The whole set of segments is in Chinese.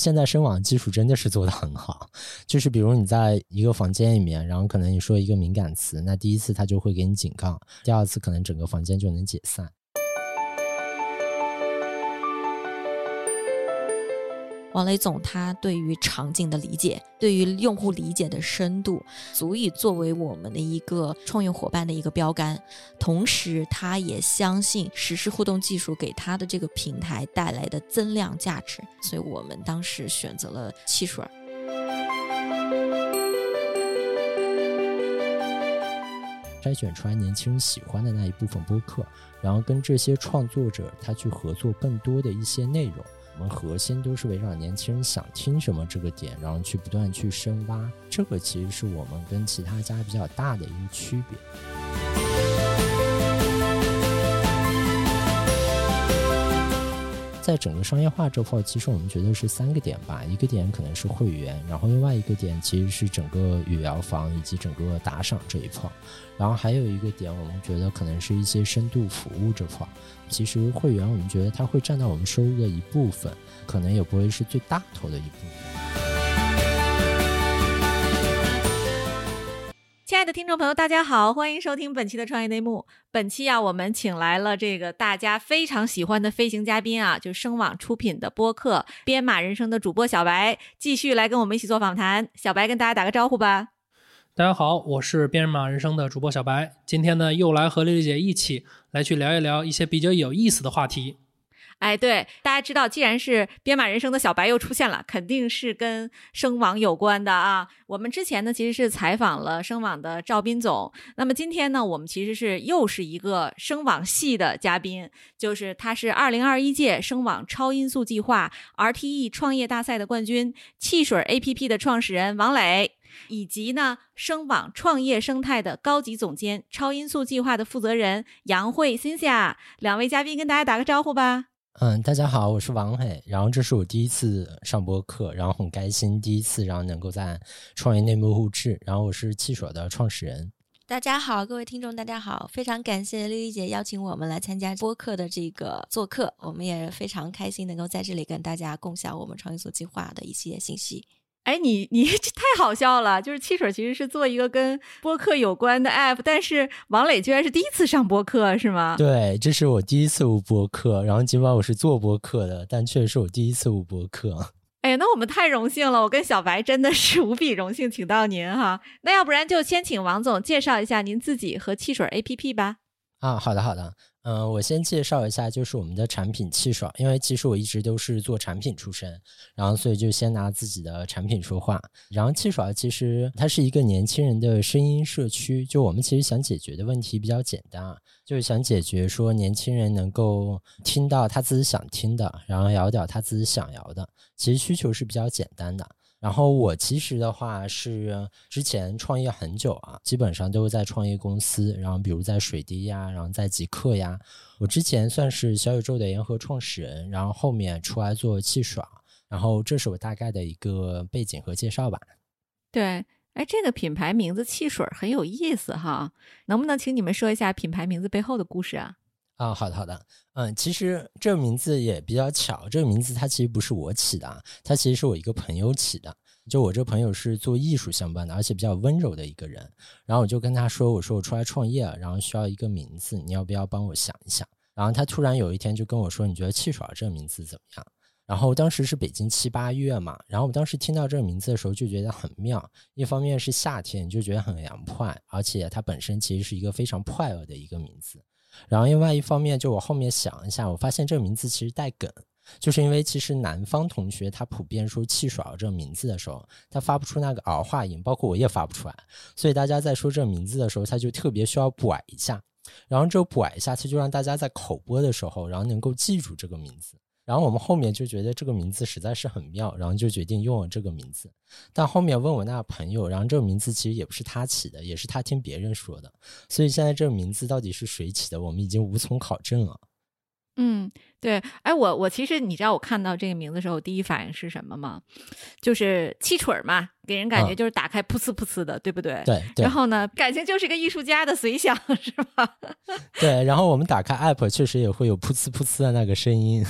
现在声网技术真的是做得很好，就是比如你在一个房间里面，然后可能你说一个敏感词，那第一次它就会给你警告，第二次可能整个房间就能解散。王雷总他对于场景的理解，对于用户理解的深度，足以作为我们的一个创业伙伴的一个标杆。同时，他也相信实时互动技术给他的这个平台带来的增量价值，所以我们当时选择了汽水。筛选出来年轻人喜欢的那一部分播客，然后跟这些创作者他去合作更多的一些内容。我们核心都是围绕年轻人想听什么这个点，然后去不断去深挖。这个其实是我们跟其他家比较大的一个区别。在整个商业化这块，其实我们觉得是三个点吧。一个点可能是会员，然后另外一个点其实是整个语聊房以及整个打赏这一块，然后还有一个点，我们觉得可能是一些深度服务这块。其实会员，我们觉得它会占到我们收入的一部分，可能也不会是最大头的一部分。亲爱的听众朋友，大家好，欢迎收听本期的创业内幕。本期啊，我们请来了这个大家非常喜欢的飞行嘉宾啊，就声网出品的播客《编码人生》的主播小白，继续来跟我们一起做访谈。小白跟大家打个招呼吧。大家好，我是编码人生的主播小白，今天呢又来和丽丽姐一起来去聊一聊一些比较有意思的话题。哎，对，大家知道，既然是编码人生的小白又出现了，肯定是跟声网有关的啊。我们之前呢，其实是采访了声网的赵斌总。那么今天呢，我们其实是又是一个声网系的嘉宾，就是他是二零二一届声网超音速计划 RTE 创业大赛的冠军，汽水 APP 的创始人王磊，以及呢声网创业生态的高级总监、超音速计划的负责人杨慧 Cynthia。两位嘉宾跟大家打个招呼吧。嗯，大家好，我是王磊，然后这是我第一次上播客，然后很开心，第一次然后能够在创业内幕录制，然后我是汽水的创始人。大家好，各位听众，大家好，非常感谢丽丽姐邀请我们来参加播客的这个做客，我们也非常开心能够在这里跟大家共享我们创业所计划的一些信息。哎，你你这太好笑了！就是汽水其实是做一个跟播客有关的 app，但是王磊居然是第一次上播客，是吗？对，这是我第一次录播客，然后尽管我是做播客的，但确实是我第一次录播客。哎，那我们太荣幸了，我跟小白真的是无比荣幸，请到您哈。那要不然就先请王总介绍一下您自己和汽水 app 吧。啊，好的好的。嗯，我先介绍一下，就是我们的产品气爽，因为其实我一直都是做产品出身，然后所以就先拿自己的产品说话。然后气爽其实它是一个年轻人的声音社区，就我们其实想解决的问题比较简单啊，就是想解决说年轻人能够听到他自己想听的，然后聊点他自己想聊的，其实需求是比较简单的。然后我其实的话是之前创业很久啊，基本上都是在创业公司，然后比如在水滴呀，然后在极客呀。我之前算是小宇宙的联合创始人，然后后面出来做气爽，然后这是我大概的一个背景和介绍吧。对，哎，这个品牌名字汽水很有意思哈，能不能请你们说一下品牌名字背后的故事啊？啊，好的好的，嗯，其实这个名字也比较巧，这个名字它其实不是我起的，它其实是我一个朋友起的。就我这朋友是做艺术相关的，而且比较温柔的一个人。然后我就跟他说：“我说我出来创业，然后需要一个名字，你要不要帮我想一想？”然后他突然有一天就跟我说：“你觉得汽水这个名字怎么样？”然后当时是北京七八月嘛，然后我当时听到这个名字的时候就觉得很妙。一方面是夏天，就觉得很凉快，而且它本身其实是一个非常快乐的一个名字。然后另外一方面，就我后面想一下，我发现这个名字其实带梗，就是因为其实南方同学他普遍说“汽水”这个名字的时候，他发不出那个儿化音，包括我也发不出来，所以大家在说这个名字的时候，他就特别需要拐一下，然后这拐一下，他就让大家在口播的时候，然后能够记住这个名字。然后我们后面就觉得这个名字实在是很妙，然后就决定用了这个名字。但后面问我那个朋友，然后这个名字其实也不是他起的，也是他听别人说的。所以现在这个名字到底是谁起的，我们已经无从考证了。嗯，对。哎，我我其实你知道我看到这个名字的时候，第一反应是什么吗？就是气锤嘛，给人感觉就是打开噗呲噗呲的，对不对？对。然后呢，感情就是个艺术家的随想，是吧？对。然后我们打开 app，确实也会有噗呲噗呲的那个声音。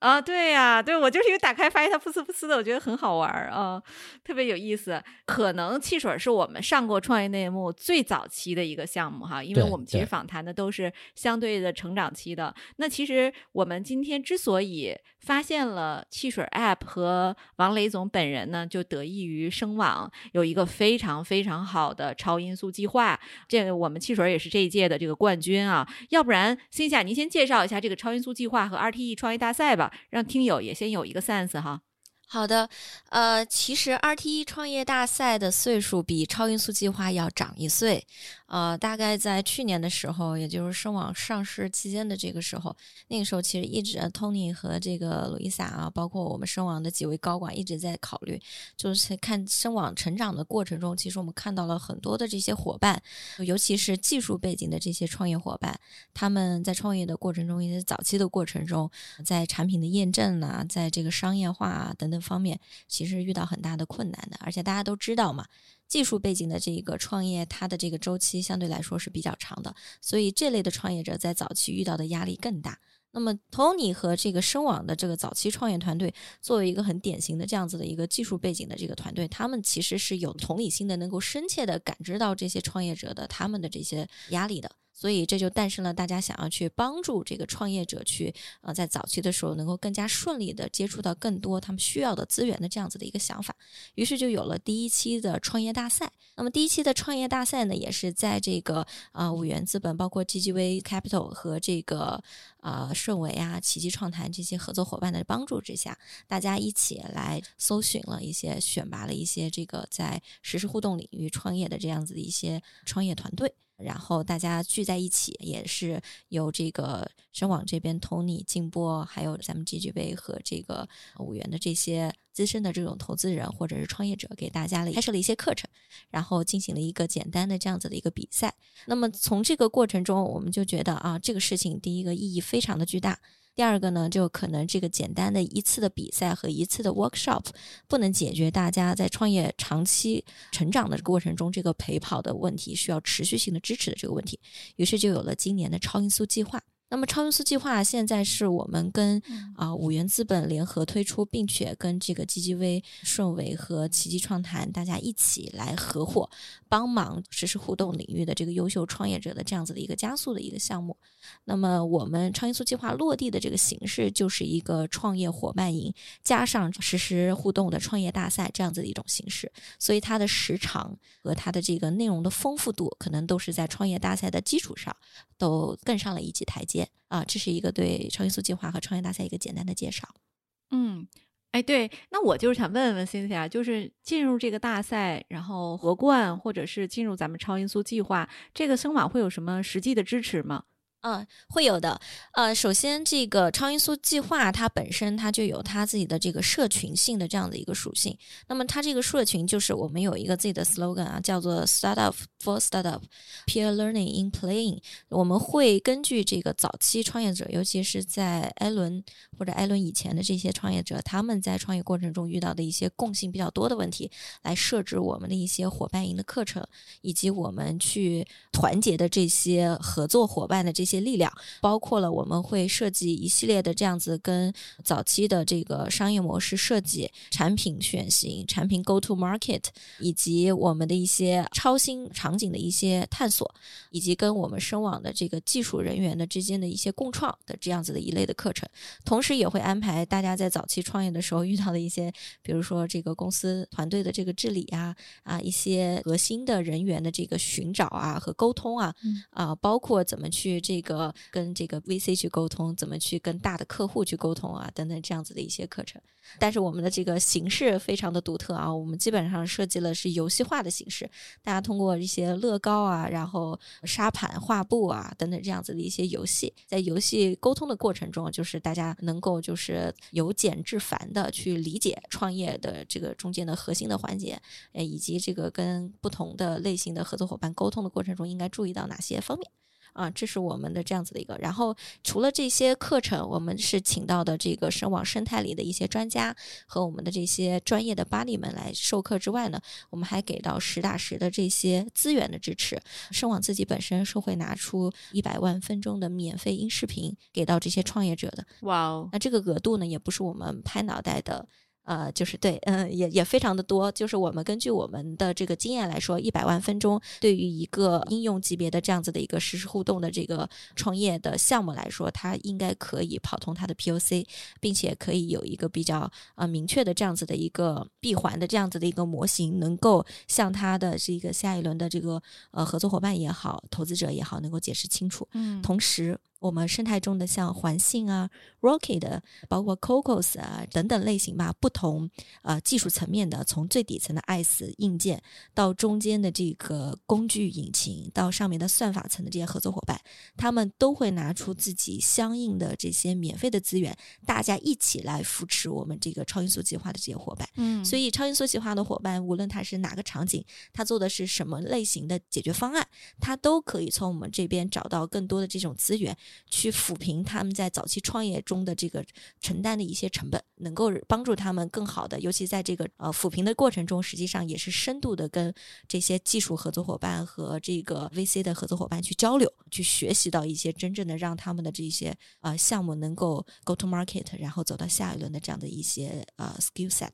啊，对呀，对我就是因为打开发现它噗呲噗呲的，我觉得很好玩儿啊，特别有意思。可能汽水是我们上过创业内幕最早期的一个项目哈，因为我们其实访谈的都是相对的成长期的。那其实我们今天之所以发现了汽水 App 和王雷总本人呢，就得益于声网有一个非常非常好的超音速计划。这个我们汽水也是这一届的这个冠军啊，要不然心夏您先介绍一下这个超音速计划和 RTE 创业大赛吧，让听友也先有一个 sense 哈。好的，呃，其实 RTE 创业大赛的岁数比超音速计划要长一岁，呃，大概在去年的时候，也就是声网上市期间的这个时候，那个时候其实一直 Tony 和这个 Lisa 啊，包括我们声网的几位高管一直在考虑，就是看声网成长的过程中，其实我们看到了很多的这些伙伴，尤其是技术背景的这些创业伙伴，他们在创业的过程中，一些早期的过程中，在产品的验证啊，在这个商业化啊等等方面，其实遇到很大的困难的。而且大家都知道嘛，技术背景的这个创业，它的这个周期相对来说是比较长的，所以这类的创业者在早期遇到的压力更大。那么，Tony 和这个声网的这个早期创业团队，作为一个很典型的这样子的一个技术背景的这个团队，他们其实是有同理心的，能够深切的感知到这些创业者的他们的这些压力的。所以这就诞生了大家想要去帮助这个创业者去呃在早期的时候能够更加顺利的接触到更多他们需要的资源的这样子的一个想法，于是就有了第一期的创业大赛。那么第一期的创业大赛呢，也是在这个啊五元资本、包括 GGV Capital 和这个啊顺为啊、奇迹创谈这些合作伙伴的帮助之下，大家一起来搜寻了一些、选拔了一些这个在实时互动领域创业的这样子的一些创业团队。然后大家聚在一起，也是由这个声网这边 Tony 静波，还有咱们 GGV 和这个五元的这些资深的这种投资人或者是创业者，给大家了开设了一些课程，然后进行了一个简单的这样子的一个比赛。那么从这个过程中，我们就觉得啊，这个事情第一个意义非常的巨大。第二个呢，就可能这个简单的一次的比赛和一次的 workshop 不能解决大家在创业长期成长的过程中这个陪跑的问题，需要持续性的支持的这个问题。于是就有了今年的超音速计划。那么超音速计划现在是我们跟啊、五元资本联合推出，并且跟这个 GGV、顺为和奇迹创谈大家一起来合伙，帮忙实施互动领域的这个优秀创业者的这样子的一个加速的一个项目。那么我们超音速计划落地的这个形式就是一个创业伙伴营，加上实时互动的创业大赛这样子的一种形式，所以它的时长和它的这个内容的丰富度，可能都是在创业大赛的基础上都更上了一级台阶啊。这是一个对超音速计划和创业大赛一个简单的介绍。嗯，哎，对，那我就是想问问辛迪啊就是进入这个大赛，然后夺冠，或者是进入咱们超音速计划，这个声网会有什么实际的支持吗？嗯，会有的。呃，首先，这个超音速计划它本身它就有它自己的这个社群性的这样的一个属性。那么，它这个社群就是我们有一个自己的 slogan 啊，叫做 “Startup for Startup”，Peer Learning in Playing。我们会根据这个早期创业者，尤其是在艾伦或者艾伦以前的这些创业者，他们在创业过程中遇到的一些共性比较多的问题，来设置我们的一些伙伴营的课程，以及我们去团结的这些合作伙伴的这些力量，包括了我们会设计一系列的这样子跟早期的这个商业模式设计、产品选型、产品 go to market，以及我们的一些超新场景的一些探索，以及跟我们深网的这个技术人员的之间的一些共创的这样子的一类的课程，同时也会安排大家在早期创业的时候遇到的一些，比如说这个公司团队的这个治理啊啊一些核心的人员的这个寻找啊和沟通啊啊，包括怎么去这这个跟这个 VC 去沟通，怎么去跟大的客户去沟通啊等等这样子的一些课程。但是我们的这个形式非常的独特啊，我们基本上设计了是游戏化的形式，大家通过一些乐高啊，然后沙盘、画布啊等等这样子的一些游戏，在游戏沟通的过程中，就是大家能够就是由简至繁的去理解创业的这个中间的核心的环节，呃，以及这个跟不同的类型的合作伙伴沟通的过程中应该注意到哪些方面。啊，这是我们的这样子的一个。然后除了这些课程，我们是请到的这个声网生态里的一些专家和我们的这些专业的巴里们来授课之外呢，我们还给到实打实的这些资源的支持。声网自己本身是会拿出一百万分钟的免费音视频给到这些创业者的。哇哦，那这个额度呢，也不是我们拍脑袋的。呃，就是对，嗯，也也非常的多。就是我们根据我们的这个经验来说，一百万分钟对于一个应用级别的这样子的一个实时互动的这个创业的项目来说，它应该可以跑通它的 POC，并且可以有一个比较呃明确的这样子的一个闭环的这样子的一个模型，能够向它的这个下一轮的这个呃合作伙伴也好，投资者也好，能够解释清楚。嗯，同时。我们生态中的像环信啊、Rocket 的，包括 Cocos 啊等等类型吧，不同呃技术层面的，从最底层的 ICE 硬件到中间的这个工具引擎，到上面的算法层的这些合作伙伴，他们都会拿出自己相应的这些免费的资源，大家一起来扶持我们这个超音速计划的这些伙伴。嗯，所以超音速计划的伙伴，无论他是哪个场景，他做的是什么类型的解决方案，他都可以从我们这边找到更多的这种资源。去抚平他们在早期创业中的这个承担的一些成本，能够帮助他们更好的，尤其在这个呃抚平的过程中，实际上也是深度的跟这些技术合作伙伴和这个 VC 的合作伙伴去交流，去学习到一些真正的让他们的这些呃项目能够 go to market，然后走到下一轮的这样的一些呃 skill set。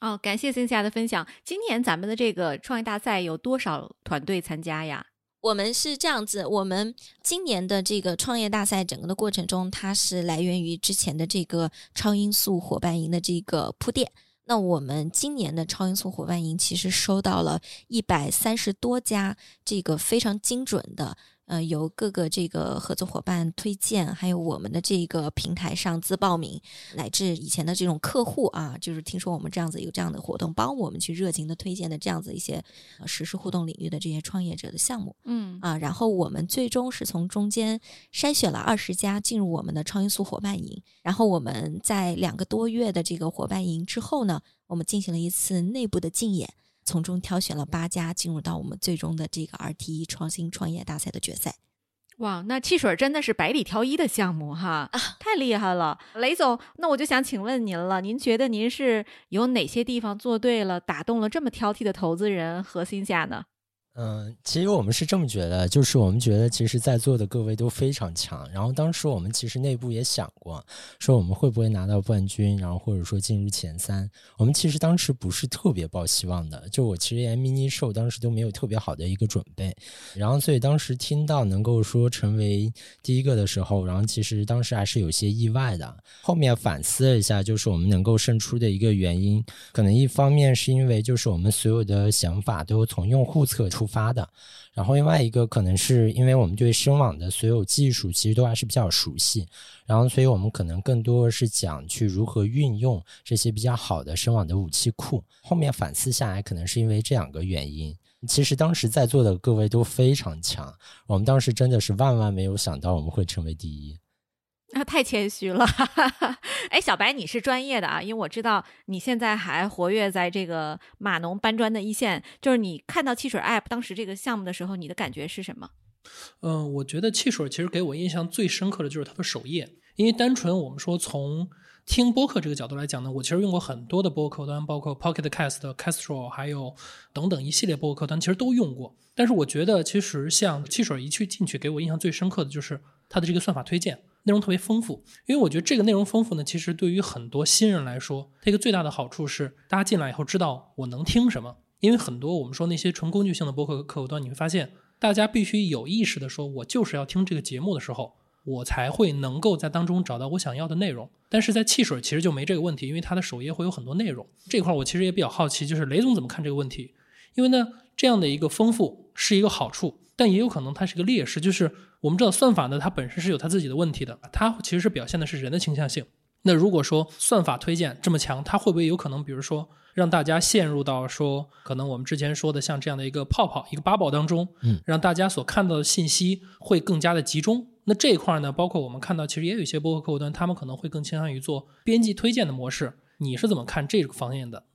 哦，感谢森夏的分享。今年咱们的这个创业大赛有多少团队参加呀？我们是这样子，我们今年的这个创业大赛整个的过程中，它是来源于之前的这个超音速伙伴营的这个铺垫。那我们今年的超音速伙伴营其实收到了一百三十多家这个非常精准的。呃，由各个这个合作伙伴推荐，还有我们的这个平台上自报名，乃至以前的这种客户啊，就是听说我们这样子有这样的活动，帮我们去热情的推荐的这样子一些实时互动领域的这些创业者的项目，嗯啊，然后我们最终是从中间筛选了二十家进入我们的超音速伙伴营，然后我们在两个多月的这个伙伴营之后呢，我们进行了一次内部的竞演。从中挑选了八家进入到我们最终的这个 RTE 创新创业大赛的决赛。哇，那汽水真的是百里挑一的项目哈，太厉害了，雷总。那我就想请问您了，您觉得您是有哪些地方做对了，打动了这么挑剔的投资人核心下呢？嗯，其实我们是这么觉得，就是我们觉得，其实，在座的各位都非常强。然后当时我们其实内部也想过，说我们会不会拿到冠军，然后或者说进入前三。我们其实当时不是特别抱希望的，就我其实连 mini show 当时都没有特别好的一个准备。然后所以当时听到能够说成为第一个的时候，然后其实当时还是有些意外的。后面反思了一下，就是我们能够胜出的一个原因，可能一方面是因为就是我们所有的想法都从用户侧出。发的，然后另外一个可能是因为我们对声网的所有技术其实都还是比较熟悉，然后所以我们可能更多是讲去如何运用这些比较好的声网的武器库。后面反思下来，可能是因为这两个原因。其实当时在座的各位都非常强，我们当时真的是万万没有想到我们会成为第一。啊，太谦虚了。哎，小白，你是专业的啊，因为我知道你现在还活跃在这个码农搬砖的一线。就是你看到汽水 App 当时这个项目的时候，你的感觉是什么？嗯，我觉得汽水其实给我印象最深刻的就是它的首页，因为单纯我们说从听播客这个角度来讲呢，我其实用过很多的播客端，包括 Pocket Cast、Castro，还有等等一系列播客端，其实都用过。但是我觉得，其实像汽水一去进去，给我印象最深刻的就是它的这个算法推荐。内容特别丰富，因为我觉得这个内容丰富呢，其实对于很多新人来说，它一个最大的好处是，大家进来以后知道我能听什么。因为很多我们说那些纯工具性的博客客户端，你会发现，大家必须有意识的说，我就是要听这个节目的时候，我才会能够在当中找到我想要的内容。但是在汽水其实就没这个问题，因为它的首页会有很多内容。这块我其实也比较好奇，就是雷总怎么看这个问题？因为呢，这样的一个丰富是一个好处。但也有可能它是个劣势，就是我们知道算法呢，它本身是有它自己的问题的，它其实是表现的是人的倾向性。那如果说算法推荐这么强，它会不会有可能，比如说让大家陷入到说，可能我们之前说的像这样的一个泡泡、一个 bubble 当中，嗯，让大家所看到的信息会更加的集中。那这一块呢，包括我们看到，其实也有一些播客客户端，他们可能会更倾向于做编辑推荐的模式。你是怎么看这个方面的？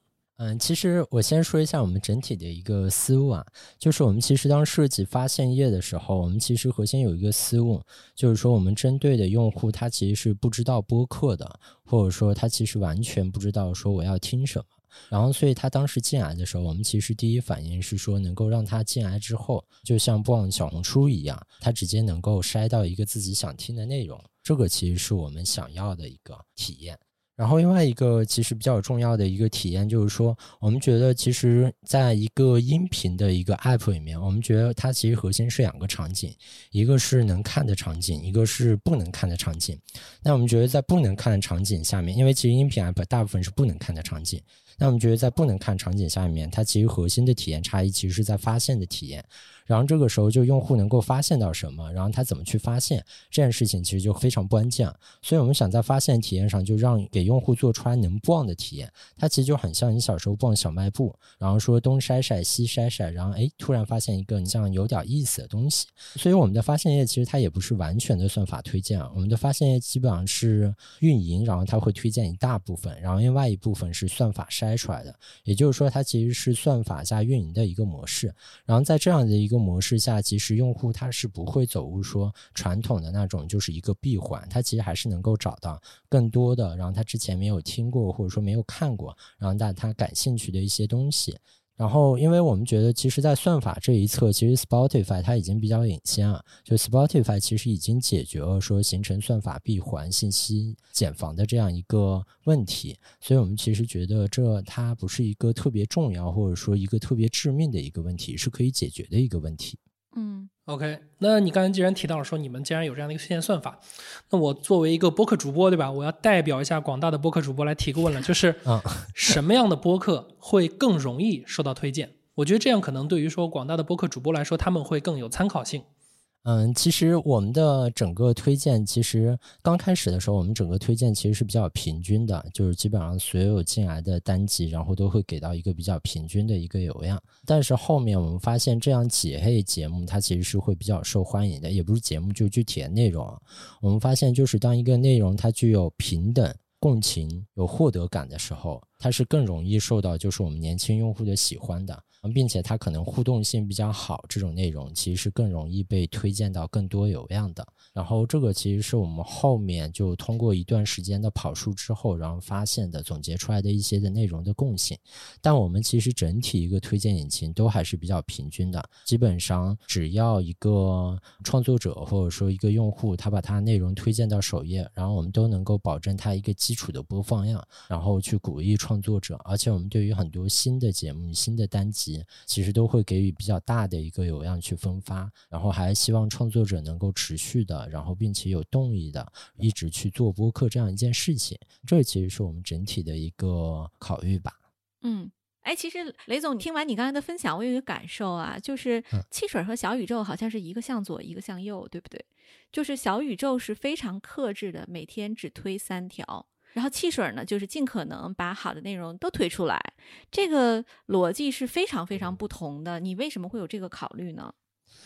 嗯，其实我先说一下我们整体的一个思路啊，就是我们其实当设计发现页的时候，我们其实核心有一个思路，就是说我们针对的用户他其实是不知道播客的，或者说他其实完全不知道说我要听什么，然后所以他当时进来的时候，我们其实第一反应是说能够让他进来之后，就像逛小红书一样，他直接能够筛到一个自己想听的内容，这个其实是我们想要的一个体验。然后另外一个其实比较重要的一个体验就是说，我们觉得其实在一个音频的一个 app 里面，我们觉得它其实核心是两个场景，一个是能看的场景，一个是不能看的场景。那我们觉得在不能看的场景下面，因为其实音频 app 大部分是不能看的场景，那我们觉得在不能看场景下面，它其实核心的体验差异其实是在发现的体验。然后这个时候就用户能够发现到什么，然后他怎么去发现这件事情，其实就非常关键。所以我们想在发现体验上，就让给用户做出来能逛的体验。它其实就很像你小时候逛小卖部，然后说东筛筛西筛筛，然后哎突然发现一个你像有点意思的东西。所以我们的发现页其实它也不是完全的算法推荐啊，我们的发现页基本上是运营，然后它会推荐一大部分，然后另外一部分是算法筛出来的。也就是说，它其实是算法加运营的一个模式。然后在这样的一个一个模式下，其实用户他是不会走入说传统的那种就是一个闭环，他其实还是能够找到更多的，然后他之前没有听过或者说没有看过，然后但他感兴趣的一些东西。然后，因为我们觉得，其实，在算法这一侧，其实 Spotify 它已经比较领先了。就 Spotify 其实已经解决了说形成算法闭环、信息茧房的这样一个问题。所以我们其实觉得，这它不是一个特别重要，或者说一个特别致命的一个问题，是可以解决的一个问题。嗯。OK，那你刚才既然提到了说你们既然有这样的一个推荐算法，那我作为一个播客主播，对吧？我要代表一下广大的播客主播来提个问了，就是 什么样的播客会更容易受到推荐？我觉得这样可能对于说广大的播客主播来说，他们会更有参考性。嗯，其实我们的整个推荐，其实刚开始的时候，我们整个推荐其实是比较平均的，就是基本上所有进来的单集，然后都会给到一个比较平均的一个流量。但是后面我们发现，这样几类节目它其实是会比较受欢迎的，也不是节目，就具体的内容。我们发现，就是当一个内容它具有平等、共情、有获得感的时候，它是更容易受到就是我们年轻用户的喜欢的。并且它可能互动性比较好，这种内容其实是更容易被推荐到更多流量的。然后这个其实是我们后面就通过一段时间的跑数之后，然后发现的总结出来的一些的内容的共性。但我们其实整体一个推荐引擎都还是比较平均的，基本上只要一个创作者或者说一个用户他把他内容推荐到首页，然后我们都能够保证他一个基础的播放量，然后去鼓励创作者。而且我们对于很多新的节目、新的单集，其实都会给予比较大的一个流量去分发，然后还希望创作者能够持续的。然后，并且有动力的一直去做播客这样一件事情，这其实是我们整体的一个考虑吧。嗯，哎，其实雷总，听完你刚才的分享，我有一个感受啊，就是汽水和小宇宙好像是一个向左，一个向右，对不对？就是小宇宙是非常克制的，每天只推三条，然后汽水呢，就是尽可能把好的内容都推出来，这个逻辑是非常非常不同的。你为什么会有这个考虑呢？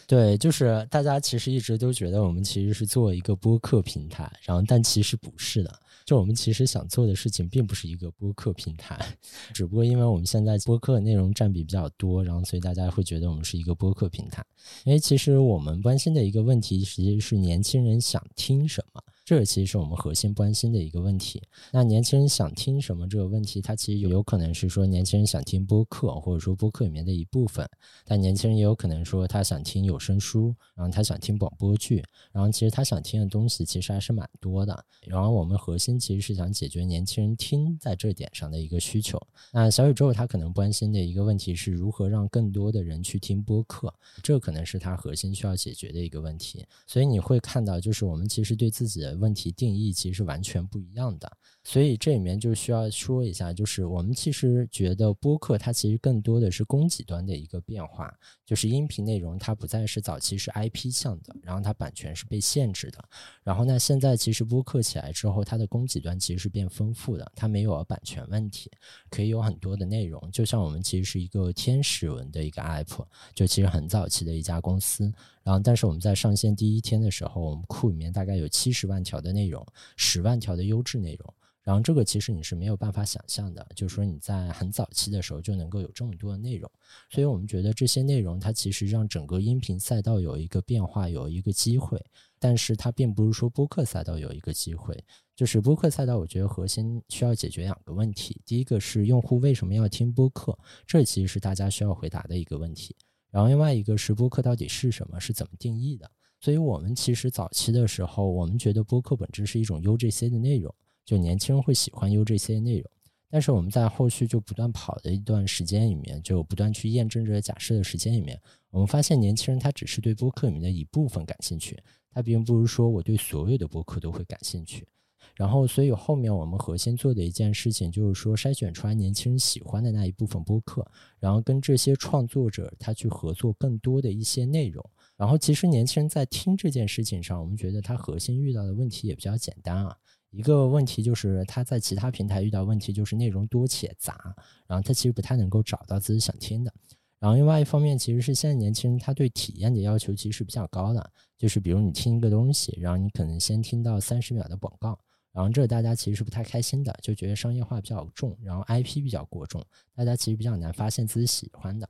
对，就是大家其实一直都觉得我们其实是做一个播客平台，然后但其实不是的。就我们其实想做的事情并不是一个播客平台，只不过因为我们现在播客内容占比比较多，然后所以大家会觉得我们是一个播客平台。因为其实我们关心的一个问题，实际是年轻人想听什么。这其实是我们核心关心的一个问题。那年轻人想听什么这个问题，它其实有可能是说年轻人想听播客，或者说播客里面的一部分。但年轻人也有可能说他想听有声书，然后他想听广播剧，然后其实他想听的东西其实还是蛮多的。然后我们核心其实是想解决年轻人听在这点上的一个需求。那小宇宙他可能关心的一个问题是如何让更多的人去听播客，这可能是他核心需要解决的一个问题。所以你会看到，就是我们其实对自己的。问题定义其实是完全不一样的，所以这里面就需要说一下，就是我们其实觉得播客它其实更多的是供给端的一个变化，就是音频内容它不再是早期是 IP 向的，然后它版权是被限制的，然后那现在其实播客起来之后，它的供给端其实是变丰富的，它没有了版权问题，可以有很多的内容，就像我们其实是一个天使文的一个 app，就其实很早期的一家公司。然后，但是我们在上线第一天的时候，我们库里面大概有七十万条的内容，十万条的优质内容。然后这个其实你是没有办法想象的，就是说你在很早期的时候就能够有这么多的内容，所以我们觉得这些内容它其实让整个音频赛道有一个变化，有一个机会，但是它并不是说播客赛道有一个机会。就是播客赛道，我觉得核心需要解决两个问题，第一个是用户为什么要听播客，这其实是大家需要回答的一个问题，然后另外一个是播客到底是什么，是怎么定义的。所以我们其实早期的时候，我们觉得播客本质是一种 UGC 的内容。就年轻人会喜欢 U 这些内容，但是我们在后续就不断跑的一段时间里面，就不断去验证这个假设的时间里面，我们发现年轻人他只是对播客里面的一部分感兴趣，他并不是说我对所有的播客都会感兴趣。然后，所以后面我们核心做的一件事情就是说，筛选出来年轻人喜欢的那一部分播客，然后跟这些创作者他去合作更多的一些内容。然后，其实年轻人在听这件事情上，我们觉得他核心遇到的问题也比较简单啊。一个问题就是他在其他平台遇到问题就是内容多且杂，然后他其实不太能够找到自己想听的。然后另外一方面，其实是现在年轻人他对体验的要求其实是比较高的，就是比如你听一个东西，然后你可能先听到三十秒的广告，然后这大家其实是不太开心的，就觉得商业化比较重，然后 IP 比较过重，大家其实比较难发现自己喜欢的。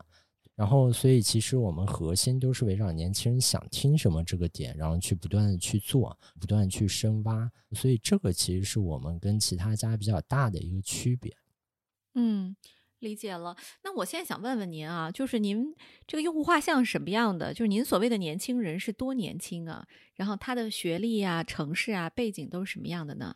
然后，所以其实我们核心都是围绕年轻人想听什么这个点，然后去不断的去做，不断去深挖。所以这个其实是我们跟其他家比较大的一个区别。嗯，理解了。那我现在想问问您啊，就是您这个用户画像是什么样的？就是您所谓的年轻人是多年轻啊？然后他的学历啊、城市啊、背景都是什么样的呢？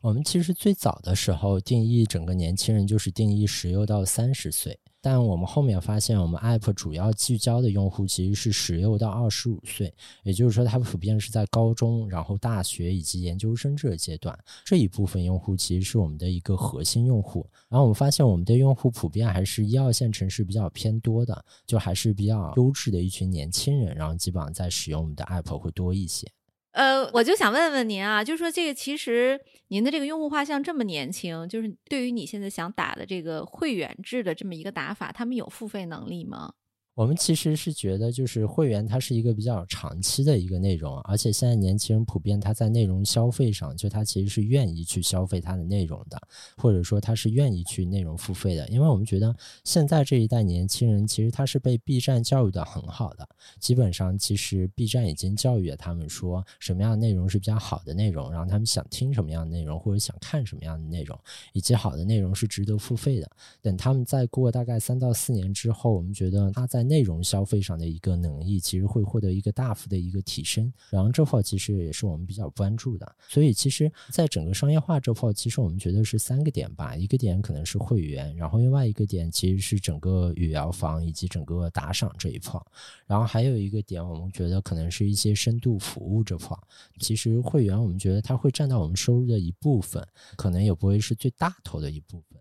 我们其实最早的时候定义整个年轻人就是定义十六到三十岁。但我们后面发现，我们 App 主要聚焦的用户其实是十六到二十五岁，也就是说，它普遍是在高中、然后大学以及研究生这个阶段这一部分用户，其实是我们的一个核心用户。然后我们发现，我们的用户普遍还是一二线城市比较偏多的，就还是比较优质的一群年轻人，然后基本上在使用我们的 App 会多一些。呃，我就想问问您啊，就是说这个其实您的这个用户画像这么年轻，就是对于你现在想打的这个会员制的这么一个打法，他们有付费能力吗？我们其实是觉得，就是会员它是一个比较长期的一个内容，而且现在年轻人普遍他在内容消费上，就他其实是愿意去消费他的内容的，或者说他是愿意去内容付费的。因为我们觉得现在这一代年轻人其实他是被 B 站教育的很好的，基本上其实 B 站已经教育了他们说什么样的内容是比较好的内容，然后他们想听什么样的内容或者想看什么样的内容，以及好的内容是值得付费的。等他们再过大概三到四年之后，我们觉得他在内容消费上的一个能力，其实会获得一个大幅的一个提升。然后这块其实也是我们比较关注的。所以其实，在整个商业化这块，其实我们觉得是三个点吧。一个点可能是会员，然后另外一个点其实是整个语聊房以及整个打赏这一块。然后还有一个点，我们觉得可能是一些深度服务这块。其实会员，我们觉得它会占到我们收入的一部分，可能也不会是最大头的一部分。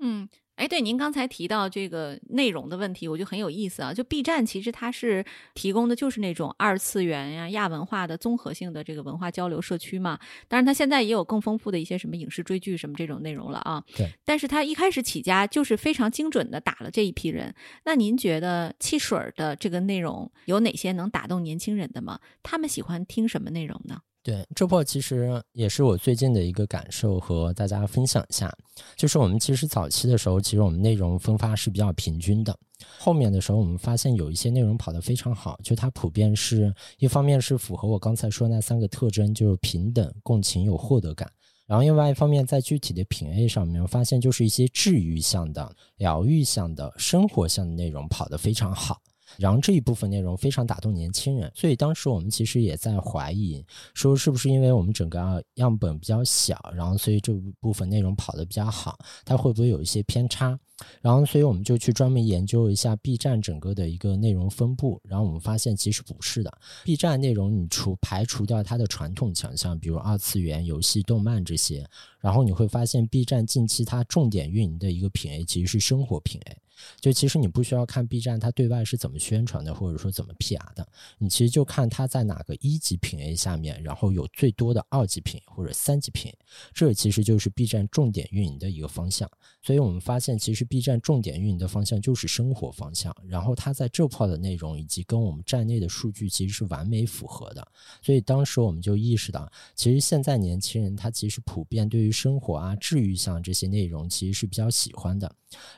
嗯。哎，对，您刚才提到这个内容的问题，我觉得很有意思啊。就 B 站其实它是提供的就是那种二次元呀、亚文化的综合性的这个文化交流社区嘛。当然，它现在也有更丰富的一些什么影视追剧什么这种内容了啊。对。但是它一开始起家就是非常精准的打了这一批人。那您觉得汽水的这个内容有哪些能打动年轻人的吗？他们喜欢听什么内容呢？对，这波其实也是我最近的一个感受，和大家分享一下。就是我们其实早期的时候，其实我们内容分发是比较平均的。后面的时候，我们发现有一些内容跑得非常好，就它普遍是一方面是符合我刚才说那三个特征，就是平等、共情、有获得感。然后另外一方面，在具体的品类上面，我发现就是一些治愈向的、疗愈向的、生活向的内容跑得非常好。然后这一部分内容非常打动年轻人，所以当时我们其实也在怀疑，说是不是因为我们整个样本比较小，然后所以这部分内容跑得比较好，它会不会有一些偏差？然后所以我们就去专门研究一下 B 站整个的一个内容分布，然后我们发现其实不是的，B 站内容你除排除掉它的传统强项，比如二次元、游戏、动漫这些，然后你会发现 B 站近期它重点运营的一个品类其实是生活品类。就其实你不需要看 B 站它对外是怎么宣传的，或者说怎么 PR 的，你其实就看它在哪个一级品 A 下面，然后有最多的二级品或者三级品，这其实就是 B 站重点运营的一个方向。所以我们发现，其实 B 站重点运营的方向就是生活方向，然后它在这块的内容以及跟我们站内的数据其实是完美符合的，所以当时我们就意识到，其实现在年轻人他其实普遍对于生活啊、治愈像这些内容其实是比较喜欢的。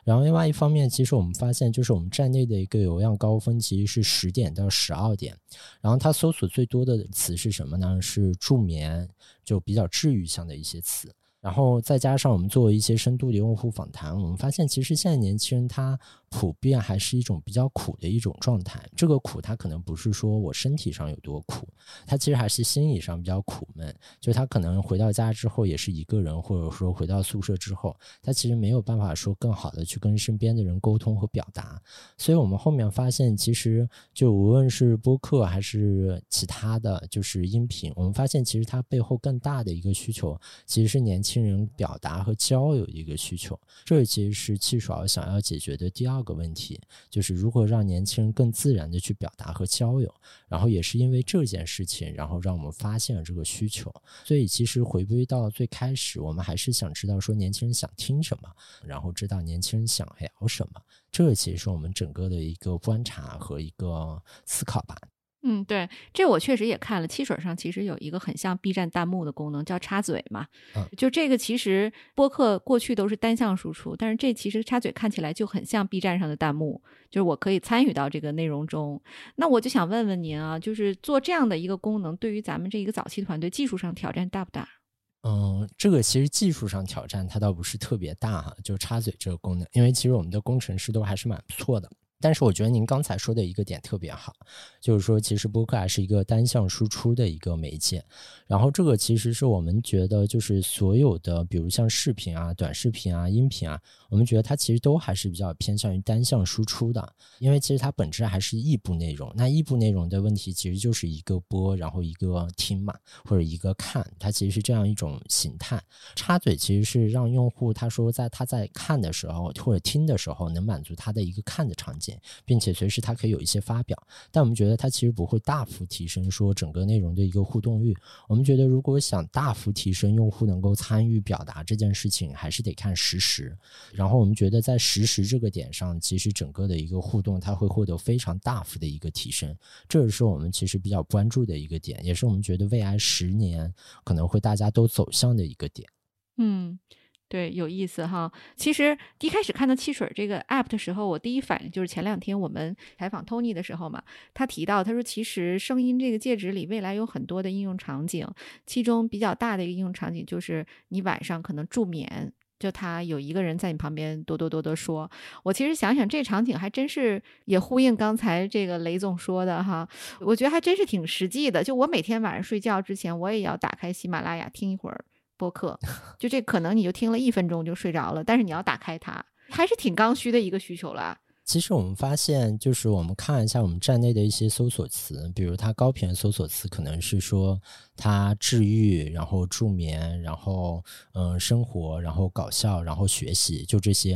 然后另外一方面，其实我们发现，就是我们站内的一个流量高峰其实是十点到十二点，然后它搜索最多的词是什么呢？是助眠，就比较治愈向的一些词。然后再加上我们做一些深度的用户访谈，我们发现其实现在年轻人他普遍还是一种比较苦的一种状态。这个苦他可能不是说我身体上有多苦，他其实还是心理上比较苦闷。就他可能回到家之后也是一个人，或者说回到宿舍之后，他其实没有办法说更好的去跟身边的人沟通和表达。所以我们后面发现，其实就无论是播客还是其他的就是音频，我们发现其实它背后更大的一个需求其实是年轻。年轻人表达和交友一个需求，这其实是气爽想要解决的第二个问题，就是如何让年轻人更自然的去表达和交友。然后也是因为这件事情，然后让我们发现了这个需求。所以其实回归到最开始，我们还是想知道说年轻人想听什么，然后知道年轻人想聊什么。这其实是我们整个的一个观察和一个思考吧。嗯，对，这我确实也看了。汽水上其实有一个很像 B 站弹幕的功能，叫插嘴嘛。嗯就这个其实播客过去都是单向输出，但是这其实插嘴看起来就很像 B 站上的弹幕，就是我可以参与到这个内容中。那我就想问问您啊，就是做这样的一个功能，对于咱们这一个早期团队，技术上挑战大不大？嗯，这个其实技术上挑战它倒不是特别大哈，就插嘴这个功能，因为其实我们的工程师都还是蛮不错的。但是我觉得您刚才说的一个点特别好，就是说其实播客还是一个单向输出的一个媒介，然后这个其实是我们觉得就是所有的，比如像视频啊、短视频啊、音频啊，我们觉得它其实都还是比较偏向于单向输出的，因为其实它本质还是异步内容。那异步内容的问题其实就是一个播，然后一个听嘛，或者一个看，它其实是这样一种形态。插嘴其实是让用户他说在他在看的时候或者听的时候能满足他的一个看的场景。并且随时它可以有一些发表，但我们觉得它其实不会大幅提升说整个内容的一个互动率。我们觉得如果想大幅提升用户能够参与表达这件事情，还是得看实时。然后我们觉得在实时这个点上，其实整个的一个互动它会获得非常大幅的一个提升，这也是我们其实比较关注的一个点，也是我们觉得未来十年可能会大家都走向的一个点。嗯。对，有意思哈。其实一开始看到汽水这个 app 的时候，我第一反应就是前两天我们采访 Tony 的时候嘛，他提到他说，其实声音这个介质里未来有很多的应用场景，其中比较大的一个应用场景就是你晚上可能助眠，就他有一个人在你旁边哆哆哆哆说。我其实想想这场景还真是也呼应刚才这个雷总说的哈，我觉得还真是挺实际的。就我每天晚上睡觉之前，我也要打开喜马拉雅听一会儿。播客，就这可能你就听了一分钟就睡着了，但是你要打开它，还是挺刚需的一个需求了。其实我们发现，就是我们看一下我们站内的一些搜索词，比如它高频搜索词可能是说它治愈，然后助眠，然后嗯生活，然后搞笑，然后学习，就这些。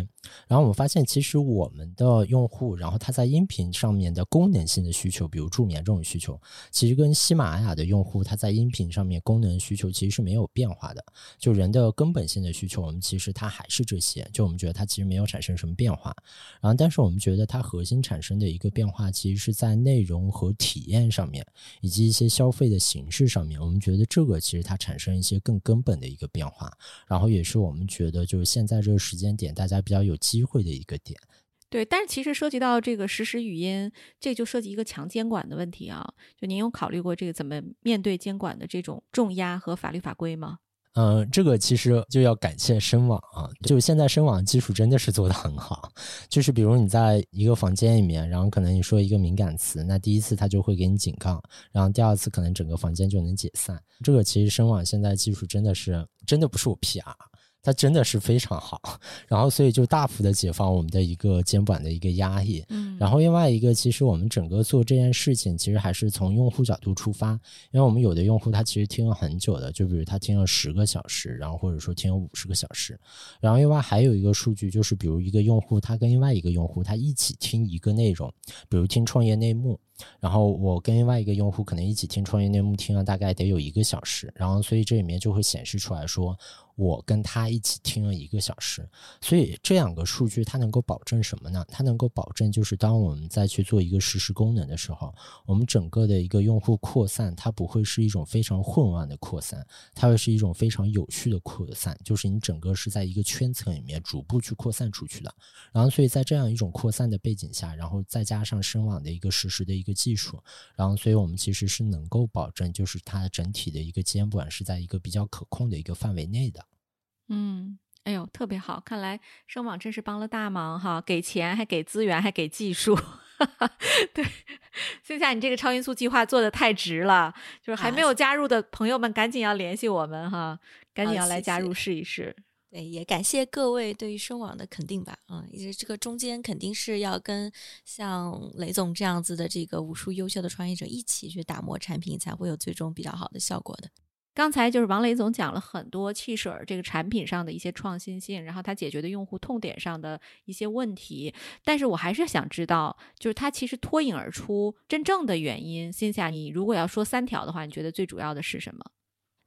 然后我们发现，其实我们的用户，然后他在音频上面的功能性的需求，比如助眠这种需求，其实跟喜马拉雅的用户他在音频上面功能需求其实是没有变化的。就人的根本性的需求，我们其实它还是这些。就我们觉得它其实没有产生什么变化。然后，但是我们觉得它核心产生的一个变化，其实是在内容和体验上面，以及一些消费的形式上面。我们觉得这个其实它产生一些更根本的一个变化。然后也是我们觉得，就是现在这个时间点，大家比较。有机会的一个点，对，但是其实涉及到这个实时语音，这就涉及一个强监管的问题啊。就您有考虑过这个怎么面对监管的这种重压和法律法规吗？嗯，这个其实就要感谢深网啊，就现在深网技术真的是做的很好。就是比如你在一个房间里面，然后可能你说一个敏感词，那第一次它就会给你警告，然后第二次可能整个房间就能解散。这个其实深网现在技术真的是真的不是我 PR。它真的是非常好，然后所以就大幅的解放我们的一个监管的一个压抑。嗯，然后另外一个，其实我们整个做这件事情，其实还是从用户角度出发，因为我们有的用户他其实听了很久的，就比如他听了十个小时，然后或者说听了五十个小时。然后另外还有一个数据，就是比如一个用户他跟另外一个用户他一起听一个内容，比如听创业内幕。然后我跟另外一个用户可能一起听创业内幕，听了大概得有一个小时。然后所以这里面就会显示出来说，我跟他一起听了一个小时，所以这两个数据它能够保证什么呢？它能够保证就是当我们再去做一个实时功能的时候，我们整个的一个用户扩散，它不会是一种非常混乱的扩散，它会是一种非常有序的扩散，就是你整个是在一个圈层里面逐步去扩散出去的。然后，所以在这样一种扩散的背景下，然后再加上深网的一个实时的一个技术，然后，所以我们其实是能够保证，就是它整体的一个监管是在一个比较可控的一个范围内的。嗯，哎呦，特别好！看来声网真是帮了大忙哈，给钱还给资源还给技术。对，现在你这个超音速计划做的太值了，就是还没有加入的朋友们，赶紧要联系我们哈，赶紧要来加入试一试。对，也感谢各位对于声网的肯定吧。啊，因为这个中间肯定是要跟像雷总这样子的这个无数优秀的创业者一起去打磨产品，才会有最终比较好的效果的。刚才就是王雷总讲了很多汽水这个产品上的一些创新性，然后他解决的用户痛点上的一些问题，但是我还是想知道，就是他其实脱颖而出真正的原因。心下，你如果要说三条的话，你觉得最主要的是什么？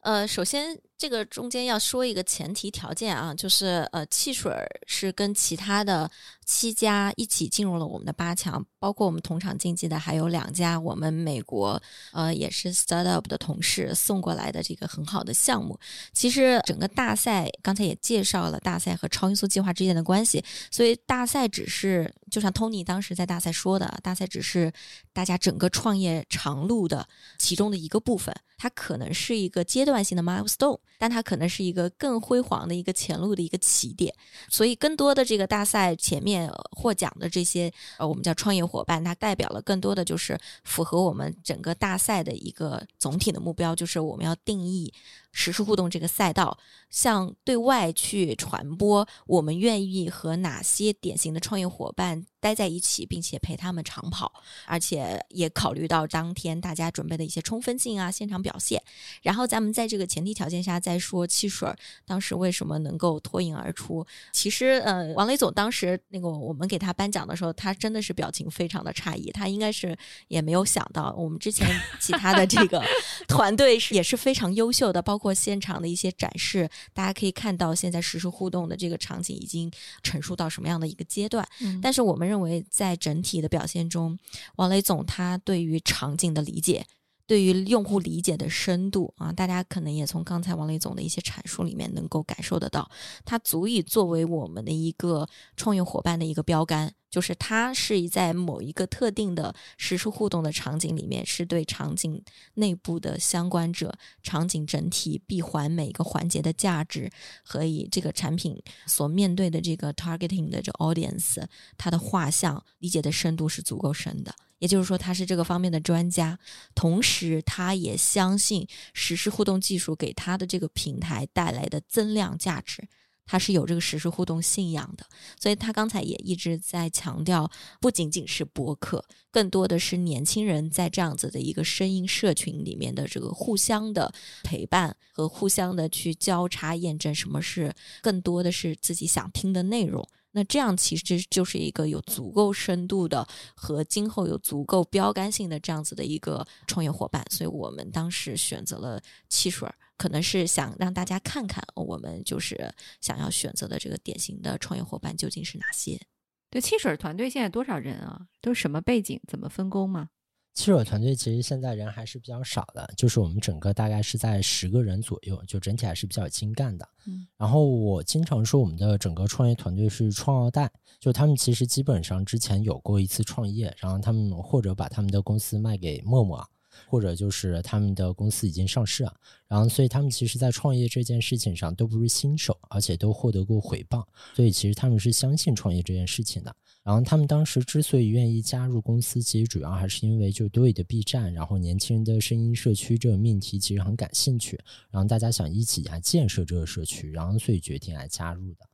呃，首先这个中间要说一个前提条件啊，就是呃，汽水是跟其他的。七家一起进入了我们的八强，包括我们同场竞技的还有两家我们美国呃也是 startup 的同事送过来的这个很好的项目。其实整个大赛刚才也介绍了大赛和超音速计划之间的关系，所以大赛只是就像 Tony 当时在大赛说的，大赛只是大家整个创业长路的其中的一个部分，它可能是一个阶段性的 milestone，但它可能是一个更辉煌的一个前路的一个起点。所以更多的这个大赛前面。获奖的这些呃，我们叫创业伙伴，它代表了更多的就是符合我们整个大赛的一个总体的目标，就是我们要定义。实时互动这个赛道，向对外去传播，我们愿意和哪些典型的创业伙伴待在一起，并且陪他们长跑，而且也考虑到当天大家准备的一些充分性啊，现场表现。然后咱们在这个前提条件下再说汽水当时为什么能够脱颖而出。其实，呃，王雷总当时那个我们给他颁奖的时候，他真的是表情非常的诧异，他应该是也没有想到我们之前其他的这个 团队也是非常优秀的，包括。或现场的一些展示，大家可以看到现在实时互动的这个场景已经陈述到什么样的一个阶段。但是我们认为，在整体的表现中，王雷总他对于场景的理解。对于用户理解的深度啊，大家可能也从刚才王雷总的一些阐述里面能够感受得到，它足以作为我们的一个创业伙伴的一个标杆，就是它是在某一个特定的实时互动的场景里面，是对场景内部的相关者、场景整体闭环每个环节的价值和以这个产品所面对的这个 targeting 的这 audience，它的画像理解的深度是足够深的。也就是说，他是这个方面的专家，同时他也相信实时互动技术给他的这个平台带来的增量价值，他是有这个实时互动信仰的。所以他刚才也一直在强调，不仅仅是播客，更多的是年轻人在这样子的一个声音社群里面的这个互相的陪伴和互相的去交叉验证，什么是更多的是自己想听的内容。那这样其实就是一个有足够深度的和今后有足够标杆性的这样子的一个创业伙伴，所以我们当时选择了汽水儿，可能是想让大家看看我们就是想要选择的这个典型的创业伙伴究竟是哪些。对，汽水团队现在多少人啊？都是什么背景？怎么分工吗？汽水团队其实现在人还是比较少的，就是我们整个大概是在十个人左右，就整体还是比较精干的。嗯，然后我经常说我们的整个创业团队是创二代，就他们其实基本上之前有过一次创业，然后他们或者把他们的公司卖给陌陌，或者就是他们的公司已经上市了，然后所以他们其实在创业这件事情上都不是新手，而且都获得过回报，所以其实他们是相信创业这件事情的。然后他们当时之所以愿意加入公司，其实主要还是因为就对的 B 站，然后年轻人的声音社区这个命题其实很感兴趣，然后大家想一起来建设这个社区，然后所以决定来加入的。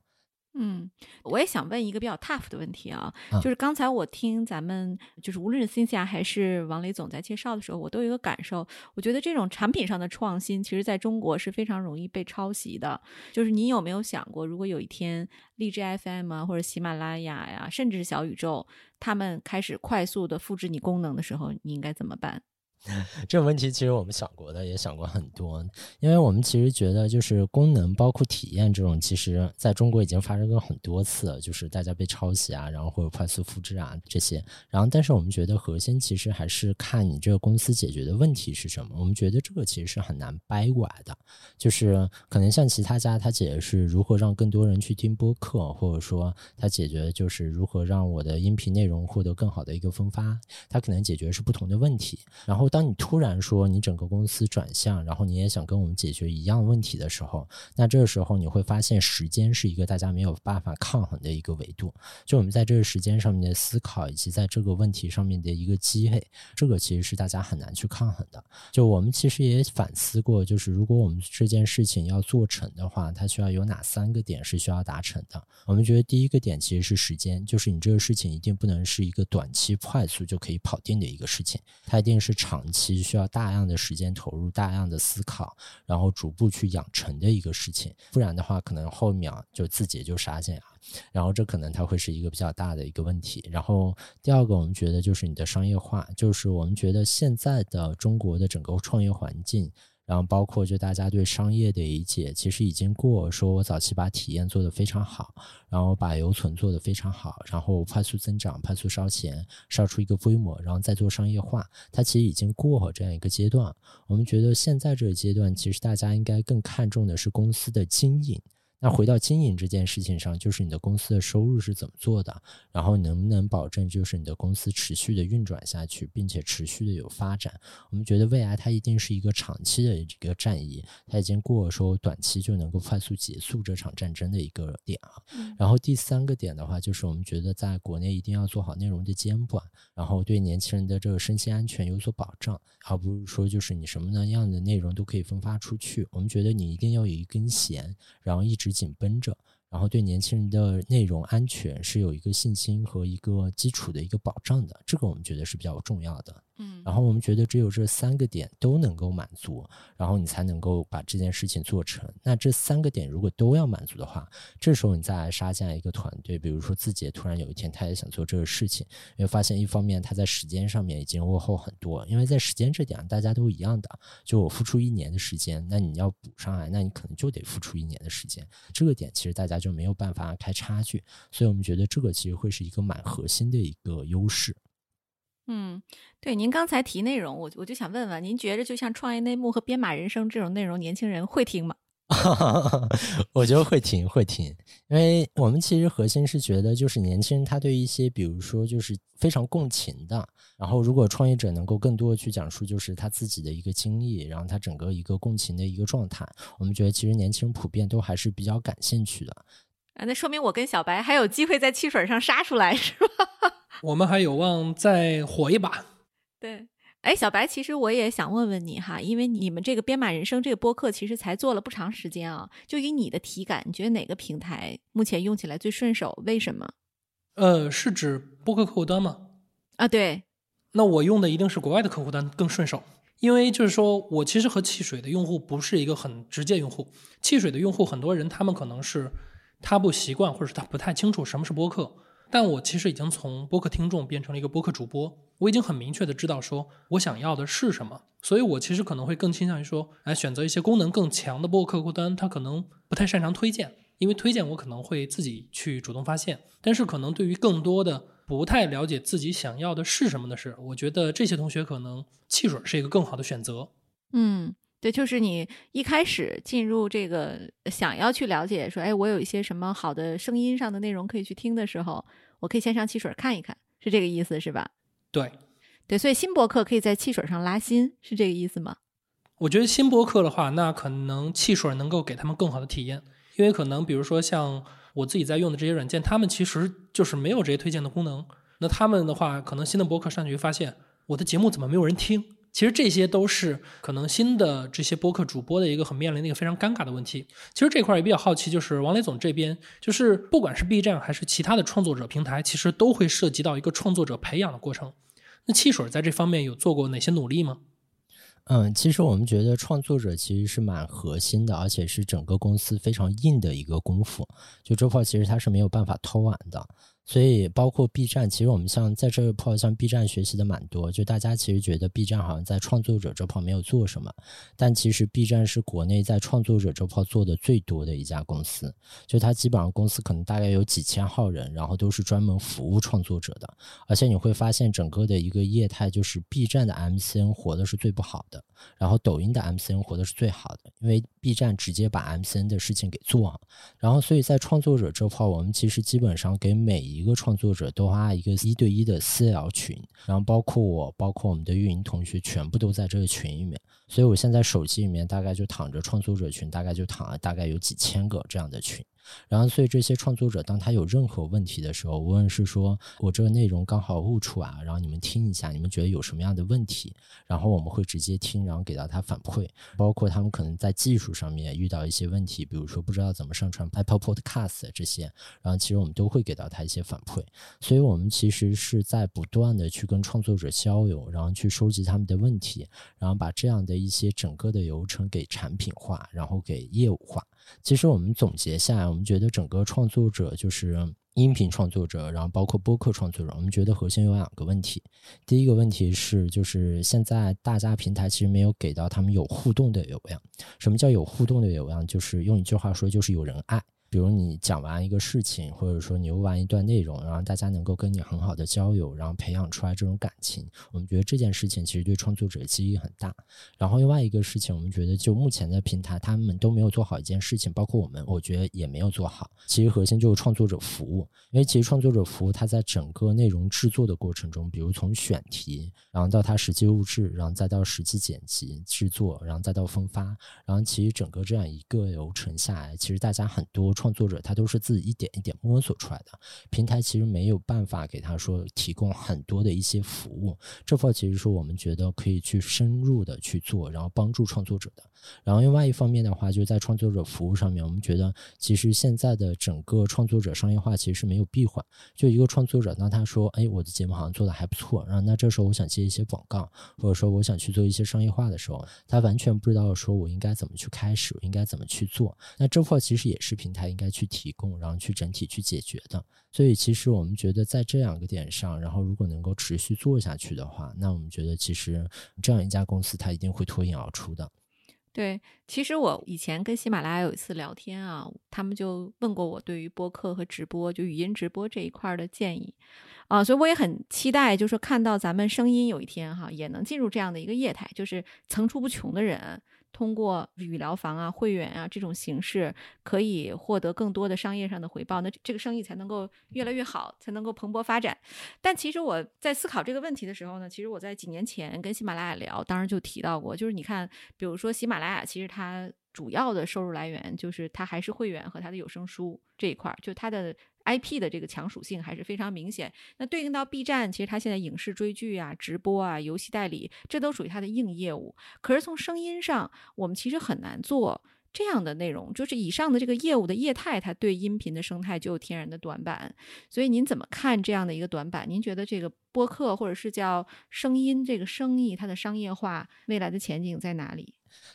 嗯，我也想问一个比较 tough 的问题啊，就是刚才我听咱们就是无论是新夏还是王雷总在介绍的时候，我都有一个感受，我觉得这种产品上的创新，其实在中国是非常容易被抄袭的。就是你有没有想过，如果有一天荔枝 FM 啊，或者喜马拉雅呀，甚至是小宇宙，他们开始快速的复制你功能的时候，你应该怎么办？这个问题其实我们想过的，也想过很多，因为我们其实觉得，就是功能包括体验这种，其实在中国已经发生过很多次，就是大家被抄袭啊，然后或者快速复制啊这些。然后，但是我们觉得核心其实还是看你这个公司解决的问题是什么。我们觉得这个其实是很难掰过来的，就是可能像其他家，他解决是如何让更多人去听播客，或者说他解决就是如何让我的音频内容获得更好的一个分发，他可能解决是不同的问题。然后，当你突然说你整个公司转向，然后你也想跟我们解决一样问题的时候，那这个时候你会发现时间是一个大家没有办法抗衡的一个维度。就我们在这个时间上面的思考，以及在这个问题上面的一个积累，这个其实是大家很难去抗衡的。就我们其实也反思过，就是如果我们这件事情要做成的话，它需要有哪三个点是需要达成的？我们觉得第一个点其实是时间，就是你这个事情一定不能是一个短期快速就可以跑定的一个事情，它一定是长期。需要大量的时间投入，大量的思考，然后逐步去养成的一个事情，不然的话，可能后面就自己就杀进啊，然后这可能它会是一个比较大的一个问题。然后第二个，我们觉得就是你的商业化，就是我们觉得现在的中国的整个创业环境。然后包括就大家对商业的理解，其实已经过说我早期把体验做得非常好，然后把留存做得非常好，然后快速增长、快速烧钱、烧出一个规模，然后再做商业化，它其实已经过了这样一个阶段。我们觉得现在这个阶段，其实大家应该更看重的是公司的经营。那回到经营这件事情上，就是你的公司的收入是怎么做的，然后能不能保证就是你的公司持续的运转下去，并且持续的有发展？我们觉得未来它一定是一个长期的一个战役，它已经过了说短期就能够快速结束这场战争的一个点啊。然后第三个点的话，就是我们觉得在国内一定要做好内容的监管，然后对年轻人的这个身心安全有所保障，而不是说就是你什么样的内容都可以分发出去。我们觉得你一定要有一根弦，然后一直。紧绷着，然后对年轻人的内容安全是有一个信心和一个基础的一个保障的，这个我们觉得是比较重要的。嗯，然后我们觉得只有这三个点都能够满足，然后你才能够把这件事情做成。那这三个点如果都要满足的话，这时候你再来杀进来一个团队，比如说自己突然有一天他也想做这个事情，你会发现一方面他在时间上面已经落后很多，因为在时间这点大家都一样的，就我付出一年的时间，那你要补上来，那你可能就得付出一年的时间。这个点其实大家就没有办法开差距，所以我们觉得这个其实会是一个蛮核心的一个优势。嗯，对，您刚才提内容，我我就想问问，您觉着就像创业内幕和编码人生这种内容，年轻人会听吗？我觉得会听，会听，因为我们其实核心是觉得，就是年轻人他对一些，比如说就是非常共情的，然后如果创业者能够更多的去讲述，就是他自己的一个经历，然后他整个一个共情的一个状态，我们觉得其实年轻人普遍都还是比较感兴趣的。啊，那说明我跟小白还有机会在汽水上杀出来，是吧？我们还有望再火一把。对，哎，小白，其实我也想问问你哈，因为你们这个编码人生这个播客其实才做了不长时间啊，就以你的体感，你觉得哪个平台目前用起来最顺手？为什么？呃，是指播客客户端吗？啊，对。那我用的一定是国外的客户端更顺手，因为就是说我其实和汽水的用户不是一个很直接用户，汽水的用户很多人他们可能是他不习惯，或者是他不太清楚什么是播客。但我其实已经从播客听众变成了一个播客主播，我已经很明确的知道说我想要的是什么，所以我其实可能会更倾向于说，来选择一些功能更强的播客客户端，它可能不太擅长推荐，因为推荐我可能会自己去主动发现，但是可能对于更多的不太了解自己想要的是什么的事，我觉得这些同学可能汽水是一个更好的选择。嗯。对，就是你一开始进入这个想要去了解，说，哎，我有一些什么好的声音上的内容可以去听的时候，我可以先上汽水看一看，是这个意思，是吧？对，对，所以新博客可以在汽水上拉新，是这个意思吗？我觉得新博客的话，那可能汽水能够给他们更好的体验，因为可能比如说像我自己在用的这些软件，他们其实就是没有这些推荐的功能，那他们的话，可能新的博客上去发现我的节目怎么没有人听？其实这些都是可能新的这些播客主播的一个很面临的一个非常尴尬的问题。其实这块也比较好奇，就是王雷总这边，就是不管是 B 站还是其他的创作者平台，其实都会涉及到一个创作者培养的过程。那汽水在这方面有做过哪些努力吗？嗯，其实我们觉得创作者其实是蛮核心的，而且是整个公司非常硬的一个功夫。就这块其实它是没有办法偷懒的。所以，包括 B 站，其实我们像在这个泡，像 B 站学习的蛮多。就大家其实觉得 B 站好像在创作者这泡没有做什么，但其实 B 站是国内在创作者这泡做的最多的一家公司。就它基本上公司可能大概有几千号人，然后都是专门服务创作者的。而且你会发现，整个的一个业态就是 B 站的 MCN 活的是最不好的，然后抖音的 MCN 活的是最好的，因为 B 站直接把 MCN 的事情给做了。然后，所以在创作者这块，我们其实基本上给每一个创作者都发一个一对一的私聊群，然后包括我，包括我们的运营同学，全部都在这个群里面。所以我现在手机里面大概就躺着创作者群，大概就躺了大概有几千个这样的群。然后，所以这些创作者当他有任何问题的时候，无论是说我这个内容刚好误触啊，然后你们听一下，你们觉得有什么样的问题，然后我们会直接听，然后给到他反馈。包括他们可能在技术上面遇到一些问题，比如说不知道怎么上传 Apple Podcast 这些，然后其实我们都会给到他一些反馈。所以我们其实是在不断的去跟创作者交流，然后去收集他们的问题，然后把这样的一些整个的流程给产品化，然后给业务化。其实我们总结下来，我们觉得整个创作者就是音频创作者，然后包括播客创作者，我们觉得核心有两个问题。第一个问题是，就是现在大家平台其实没有给到他们有互动的流量。什么叫有互动的流量？就是用一句话说，就是有人爱。比如你讲完一个事情，或者说你录完一段内容，然后大家能够跟你很好的交流，然后培养出来这种感情，我们觉得这件事情其实对创作者意义很大。然后另外一个事情，我们觉得就目前的平台，他们都没有做好一件事情，包括我们，我觉得也没有做好。其实核心就是创作者服务，因为其实创作者服务，它在整个内容制作的过程中，比如从选题，然后到它实际录制，然后再到实际剪辑制作，然后再到分发，然后其实整个这样一个流程下来，其实大家很多。创作者他都是自己一点一点摸索出来的，平台其实没有办法给他说提供很多的一些服务，这块其实是我们觉得可以去深入的去做，然后帮助创作者的。然后另外一方面的话，就是在创作者服务上面，我们觉得其实现在的整个创作者商业化其实是没有闭环。就一个创作者，当他说：“哎，我的节目好像做的还不错。”然后那这时候我想接一些广告，或者说我想去做一些商业化的时候，他完全不知道说我应该怎么去开始，我应该怎么去做。那这块其实也是平台应该去提供，然后去整体去解决的。所以其实我们觉得在这两个点上，然后如果能够持续做下去的话，那我们觉得其实这样一家公司它一定会脱颖而出的。对，其实我以前跟喜马拉雅有一次聊天啊，他们就问过我对于播客和直播，就语音直播这一块的建议啊，所以我也很期待，就是看到咱们声音有一天哈也能进入这样的一个业态，就是层出不穷的人。通过语聊房啊、会员啊这种形式，可以获得更多的商业上的回报，那这个生意才能够越来越好，才能够蓬勃发展。但其实我在思考这个问题的时候呢，其实我在几年前跟喜马拉雅聊，当时就提到过，就是你看，比如说喜马拉雅，其实它主要的收入来源就是它还是会员和它的有声书这一块儿，就它的。IP 的这个强属性还是非常明显。那对应到 B 站，其实它现在影视追剧啊、直播啊、游戏代理，这都属于它的硬业务。可是从声音上，我们其实很难做这样的内容。就是以上的这个业务的业态，它对音频的生态就有天然的短板。所以您怎么看这样的一个短板？您觉得这个播客或者是叫声音这个生意，它的商业化未来的前景在哪里？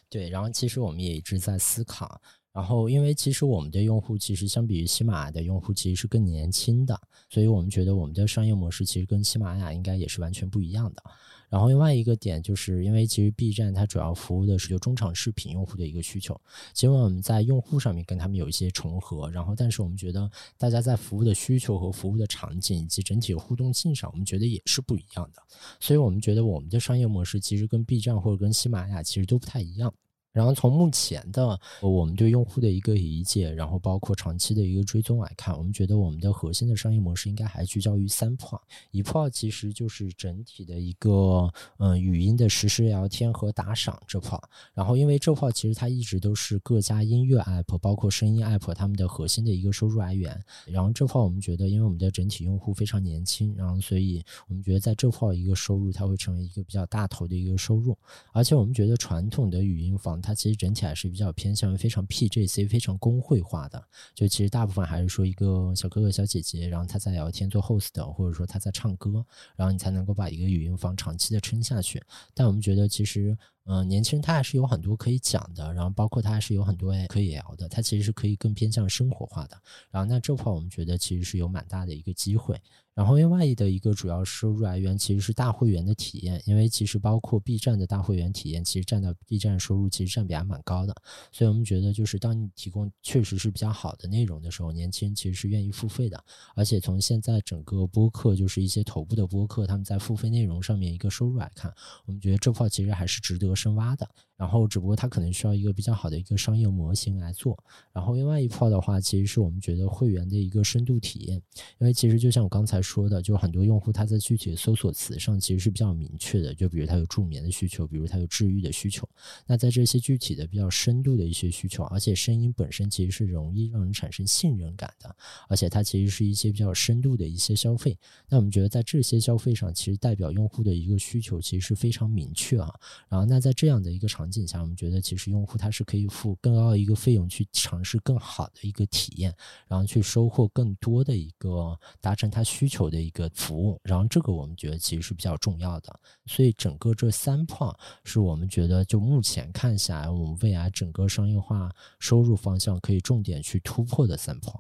对，然后其实我们也一直在思考。然后，因为其实我们的用户其实相比于喜马拉雅的用户其实是更年轻的，所以我们觉得我们的商业模式其实跟喜马拉雅应该也是完全不一样的。然后另外一个点就是因为其实 B 站它主要服务的是就中长视频用户的一个需求，尽管我们在用户上面跟他们有一些重合，然后但是我们觉得大家在服务的需求和服务的场景以及整体互动性上，我们觉得也是不一样的。所以我们觉得我们的商业模式其实跟 B 站或者跟喜马拉雅其实都不太一样。然后从目前的我们对用户的一个理解，然后包括长期的一个追踪来看，我们觉得我们的核心的商业模式应该还聚焦于三 p 一 p 其实就是整体的一个嗯语音的实时聊天和打赏这 p 然后因为这 p 其实它一直都是各家音乐 app 包括声音 app 他们的核心的一个收入来源。然后这 p 我们觉得，因为我们的整体用户非常年轻，然后所以我们觉得在这 p 一个收入它会成为一个比较大头的一个收入。而且我们觉得传统的语音房。它其实整体还是比较偏向于非常 PJC、非常工会化的，就其实大部分还是说一个小哥哥、小姐姐，然后他在聊天做 host，或者说他在唱歌，然后你才能够把一个语音房长期的撑下去。但我们觉得其实。嗯，年轻人他还是有很多可以讲的，然后包括他还是有很多可以聊的，他其实是可以更偏向生活化的。然后那这块我们觉得其实是有蛮大的一个机会。然后另外的一个主要收入来源其实是大会员的体验，因为其实包括 B 站的大会员体验，其实占到 B 站收入其实占比还蛮高的。所以我们觉得就是当你提供确实是比较好的内容的时候，年轻人其实是愿意付费的。而且从现在整个播客就是一些头部的播客，他们在付费内容上面一个收入来看，我们觉得这块其实还是值得深挖的。然后，只不过它可能需要一个比较好的一个商业模型来做。然后，另外一块的话，其实是我们觉得会员的一个深度体验。因为其实就像我刚才说的，就很多用户他在具体的搜索词上其实是比较明确的。就比如他有助眠的需求，比如他有治愈的需求。那在这些具体的比较深度的一些需求，而且声音本身其实是容易让人产生信任感的，而且它其实是一些比较深度的一些消费。那我们觉得在这些消费上，其实代表用户的一个需求其实是非常明确啊。然后，那在这样的一个场场景下，我们觉得其实用户他是可以付更高的一个费用去尝试更好的一个体验，然后去收获更多的一个达成他需求的一个服务，然后这个我们觉得其实是比较重要的。所以整个这三块是我们觉得就目前看下来，我们未来整个商业化收入方向可以重点去突破的三块。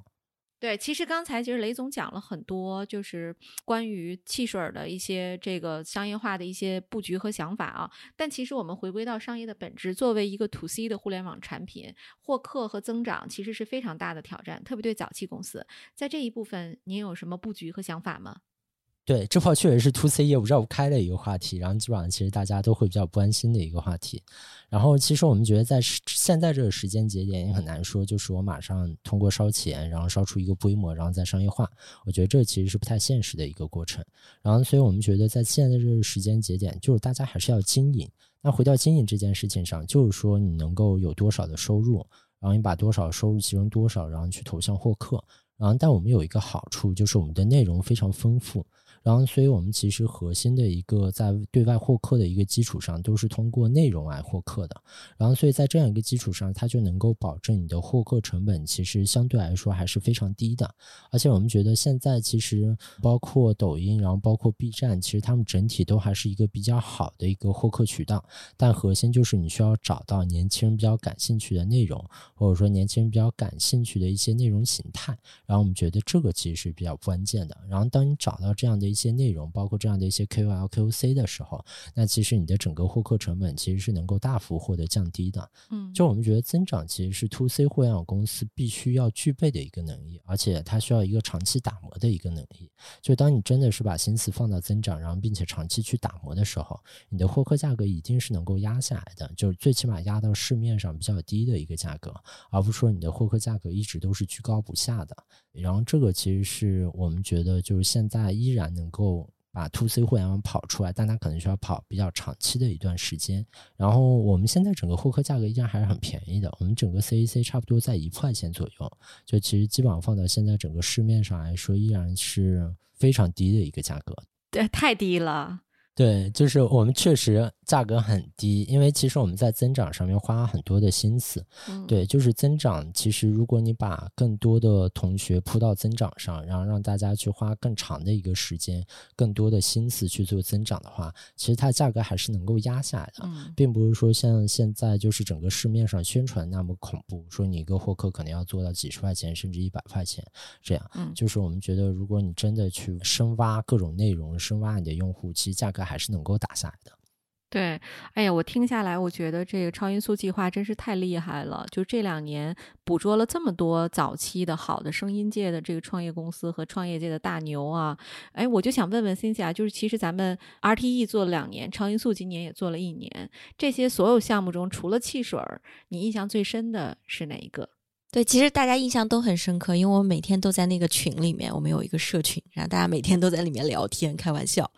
对，其实刚才其实雷总讲了很多，就是关于汽水的一些这个商业化的一些布局和想法啊。但其实我们回归到商业的本质，作为一个 to C 的互联网产品，获客和增长其实是非常大的挑战，特别对早期公司。在这一部分，您有什么布局和想法吗？对，这块确实是 to C 业务绕不开的一个话题，然后基本上其实大家都会比较关心的一个话题。然后其实我们觉得在现在这个时间节点也很难说，就是我马上通过烧钱，然后烧出一个规模，然后再商业化，我觉得这其实是不太现实的一个过程。然后所以我们觉得在现在这个时间节点，就是大家还是要经营。那回到经营这件事情上，就是说你能够有多少的收入，然后你把多少收入其中多少，然后去投向获客。然后但我们有一个好处，就是我们的内容非常丰富。然后，所以我们其实核心的一个在对外获客的一个基础上，都是通过内容来获客的。然后，所以在这样一个基础上，它就能够保证你的获客成本其实相对来说还是非常低的。而且，我们觉得现在其实包括抖音，然后包括 B 站，其实他们整体都还是一个比较好的一个获客渠道。但核心就是你需要找到年轻人比较感兴趣的内容，或者说年轻人比较感兴趣的一些内容形态。然后，我们觉得这个其实是比较关键的。然后，当你找到这样的一些内容，包括这样的一些 KOL、KOC 的时候，那其实你的整个获客成本其实是能够大幅获得降低的。嗯，就我们觉得增长其实是 To C 互联网公司必须要具备的一个能力，而且它需要一个长期打磨的一个能力。就当你真的是把心思放到增长，然后并且长期去打磨的时候，你的获客价格一定是能够压下来的，就是最起码压到市面上比较低的一个价格，而不是说你的获客价格一直都是居高不下的。然后这个其实是我们觉得就是现在依然能够把 to C 互联网跑出来，但它可能需要跑比较长期的一段时间。然后我们现在整个获客价格依然还是很便宜的，我们整个 CAC 差不多在一块钱左右，就其实基本上放到现在整个市面上来说，依然是非常低的一个价格。对，太低了。对，就是我们确实价格很低，因为其实我们在增长上面花了很多的心思。对，就是增长，其实如果你把更多的同学铺到增长上，然后让大家去花更长的一个时间、更多的心思去做增长的话，其实它价格还是能够压下来的，并不是说像现在就是整个市面上宣传那么恐怖，说你一个获客可能要做到几十块钱甚至一百块钱这样。嗯，就是我们觉得，如果你真的去深挖各种内容，深挖你的用户，其实价格。还是能够打下来的。对，哎呀，我听下来，我觉得这个超音速计划真是太厉害了。就这两年捕捉了这么多早期的好的声音界的这个创业公司和创业界的大牛啊！哎，我就想问问 c i n 啊，就是其实咱们 RTE 做了两年，超音速今年也做了一年，这些所有项目中，除了汽水儿，你印象最深的是哪一个？对，其实大家印象都很深刻，因为我每天都在那个群里面，我们有一个社群，然后大家每天都在里面聊天、开玩笑。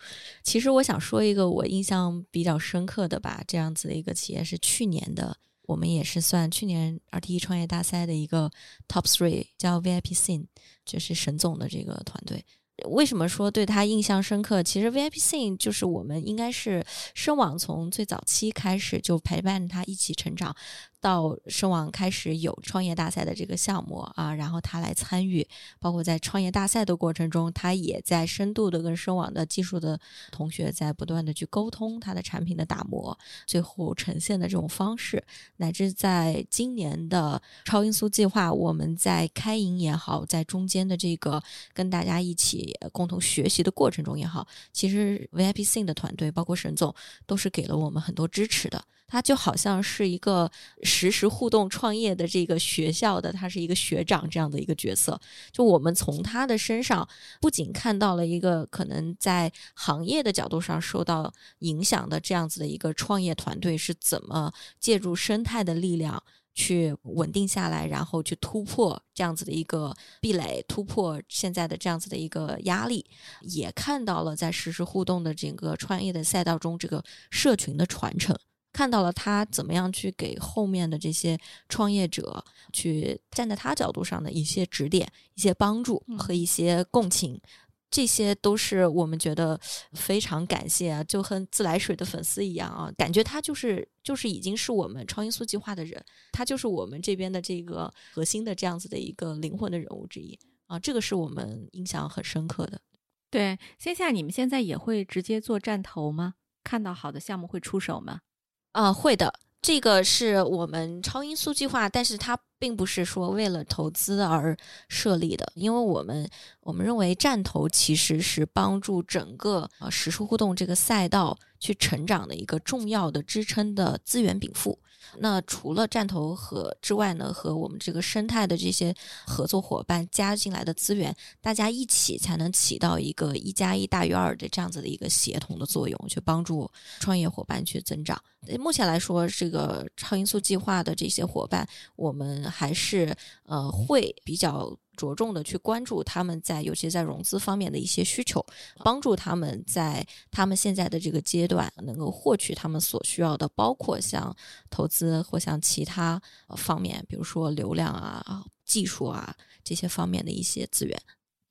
其实我想说一个我印象比较深刻的吧，这样子的一个企业是去年的，我们也是算去年 RTE 创业大赛的一个 Top Three，叫 VIP Scene，就是沈总的这个团队。为什么说对他印象深刻？其实 VIP Scene 就是我们应该是声网从最早期开始就陪伴他一起成长。到声网开始有创业大赛的这个项目啊，然后他来参与，包括在创业大赛的过程中，他也在深度的跟声网的技术的同学在不断的去沟通他的产品的打磨，最后呈现的这种方式，乃至在今年的超音速计划，我们在开营也好，在中间的这个跟大家一起共同学习的过程中也好，其实 VIP Sing 的团队包括沈总都是给了我们很多支持的。他就好像是一个实时互动创业的这个学校的，他是一个学长这样的一个角色。就我们从他的身上，不仅看到了一个可能在行业的角度上受到影响的这样子的一个创业团队是怎么借助生态的力量去稳定下来，然后去突破这样子的一个壁垒，突破现在的这样子的一个压力，也看到了在实时互动的整个创业的赛道中，这个社群的传承。看到了他怎么样去给后面的这些创业者去站在他角度上的一些指点、一些帮助和一些共情，这些都是我们觉得非常感谢啊，就和自来水的粉丝一样啊，感觉他就是就是已经是我们超音速计划的人，他就是我们这边的这个核心的这样子的一个灵魂的人物之一啊，这个是我们印象很深刻的。对，线下你们现在也会直接做站投吗？看到好的项目会出手吗？啊，会的，这个是我们超音速计划，但是它并不是说为了投资而设立的，因为我们我们认为站投其实是帮助整个呃实时互动这个赛道去成长的一个重要的支撑的资源禀赋。那除了站投和之外呢，和我们这个生态的这些合作伙伴加进来的资源，大家一起才能起到一个一加一大于二的这样子的一个协同的作用，去帮助创业伙伴去增长。目前来说，这个超音速计划的这些伙伴，我们还是呃会比较。着重的去关注他们在尤其在融资方面的一些需求，帮助他们在他们现在的这个阶段能够获取他们所需要的，包括像投资或像其他方面，比如说流量啊、技术啊这些方面的一些资源。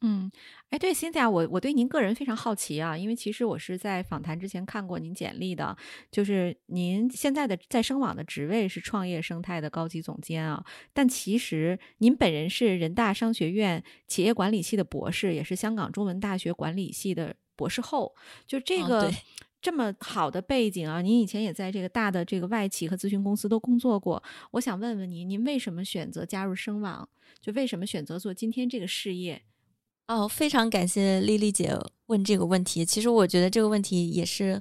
嗯，哎，对，辛亚，我我对您个人非常好奇啊，因为其实我是在访谈之前看过您简历的，就是您现在的在声网的职位是创业生态的高级总监啊，但其实您本人是人大商学院企业管理系的博士，也是香港中文大学管理系的博士后，就这个这么好的背景啊，您以前也在这个大的这个外企和咨询公司都工作过，我想问问您，您为什么选择加入声网？就为什么选择做今天这个事业？哦，非常感谢丽丽姐问这个问题。其实我觉得这个问题也是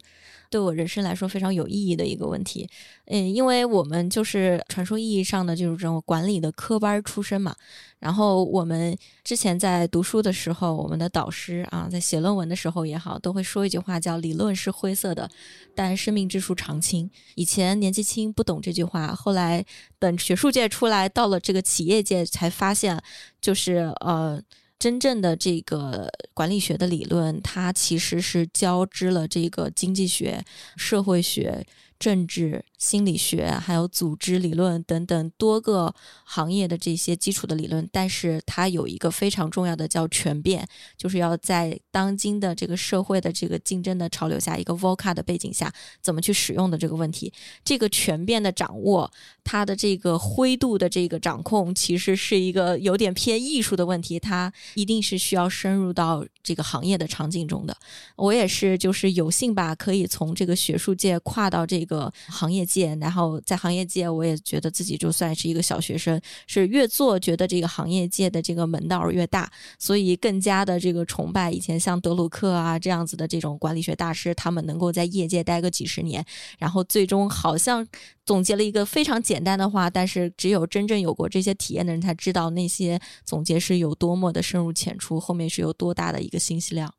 对我人生来说非常有意义的一个问题。嗯，因为我们就是传说意义上的就是这种管理的科班出身嘛。然后我们之前在读书的时候，我们的导师啊，在写论文的时候也好，都会说一句话，叫“理论是灰色的，但生命之树常青”。以前年纪轻不懂这句话，后来等学术界出来，到了这个企业界才发现，就是呃。真正的这个管理学的理论，它其实是交织了这个经济学、社会学。政治心理学，还有组织理论等等多个行业的这些基础的理论，但是它有一个非常重要的叫全变，就是要在当今的这个社会的这个竞争的潮流下，一个 VOCA 的背景下，怎么去使用的这个问题。这个全变的掌握，它的这个灰度的这个掌控，其实是一个有点偏艺术的问题，它一定是需要深入到这个行业的场景中的。我也是，就是有幸吧，可以从这个学术界跨到这。个行业界，然后在行业界，我也觉得自己就算是一个小学生，是越做觉得这个行业界的这个门道越大，所以更加的这个崇拜以前像德鲁克啊这样子的这种管理学大师，他们能够在业界待个几十年，然后最终好像总结了一个非常简单的话，但是只有真正有过这些体验的人才知道那些总结是有多么的深入浅出，后面是有多大的一个信息量。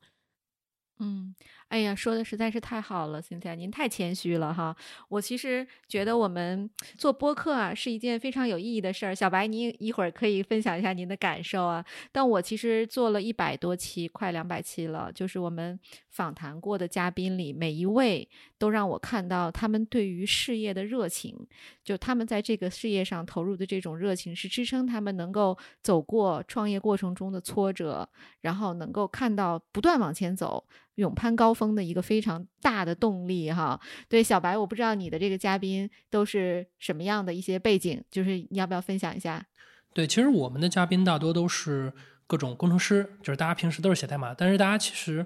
嗯。哎呀，说的实在是太好了，现在您太谦虚了哈。我其实觉得我们做播客啊是一件非常有意义的事儿。小白，你一会儿可以分享一下您的感受啊。但我其实做了一百多期，快两百期了，就是我们访谈过的嘉宾里，每一位都让我看到他们对于事业的热情，就他们在这个事业上投入的这种热情，是支撑他们能够走过创业过程中的挫折，然后能够看到不断往前走。勇攀高峰的一个非常大的动力哈。对，小白，我不知道你的这个嘉宾都是什么样的一些背景，就是你要不要分享一下？对，其实我们的嘉宾大多都是各种工程师，就是大家平时都是写代码，但是大家其实，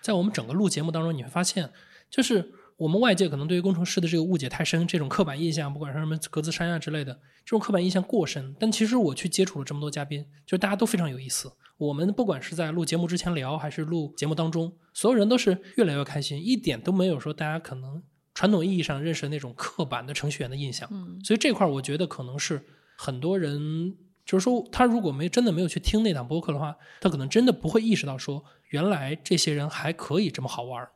在我们整个录节目当中，你会发现，就是我们外界可能对于工程师的这个误解太深，这种刻板印象，不管是什么格子衫呀之类的，这种刻板印象过深。但其实我去接触了这么多嘉宾，就是大家都非常有意思。我们不管是在录节目之前聊，还是录节目当中，所有人都是越来越开心，一点都没有说大家可能传统意义上认识的那种刻板的程序员的印象。嗯所以这块儿我觉得可能是很多人，就是说他如果没真的没有去听那档播客的话，他可能真的不会意识到说，原来这些人还可以这么好玩儿。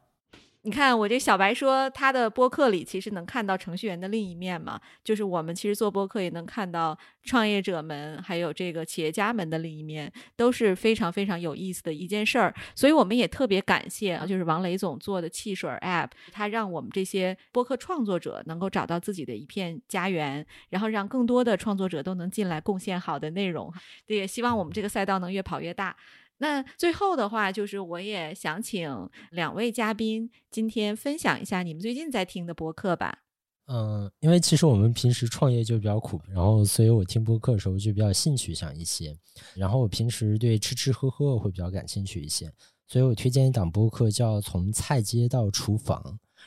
你看，我这小白说他的播客里其实能看到程序员的另一面嘛，就是我们其实做播客也能看到创业者们还有这个企业家们的另一面，都是非常非常有意思的一件事儿。所以我们也特别感谢啊，就是王雷总做的汽水 App，他让我们这些播客创作者能够找到自己的一片家园，然后让更多的创作者都能进来贡献好的内容。对，也希望我们这个赛道能越跑越大。那最后的话，就是我也想请两位嘉宾今天分享一下你们最近在听的播客吧。嗯，因为其实我们平时创业就比较苦，然后所以我听播客的时候就比较兴趣上一些。然后我平时对吃吃喝喝会比较感兴趣一些，所以我推荐一档播客叫《从菜街到厨房》。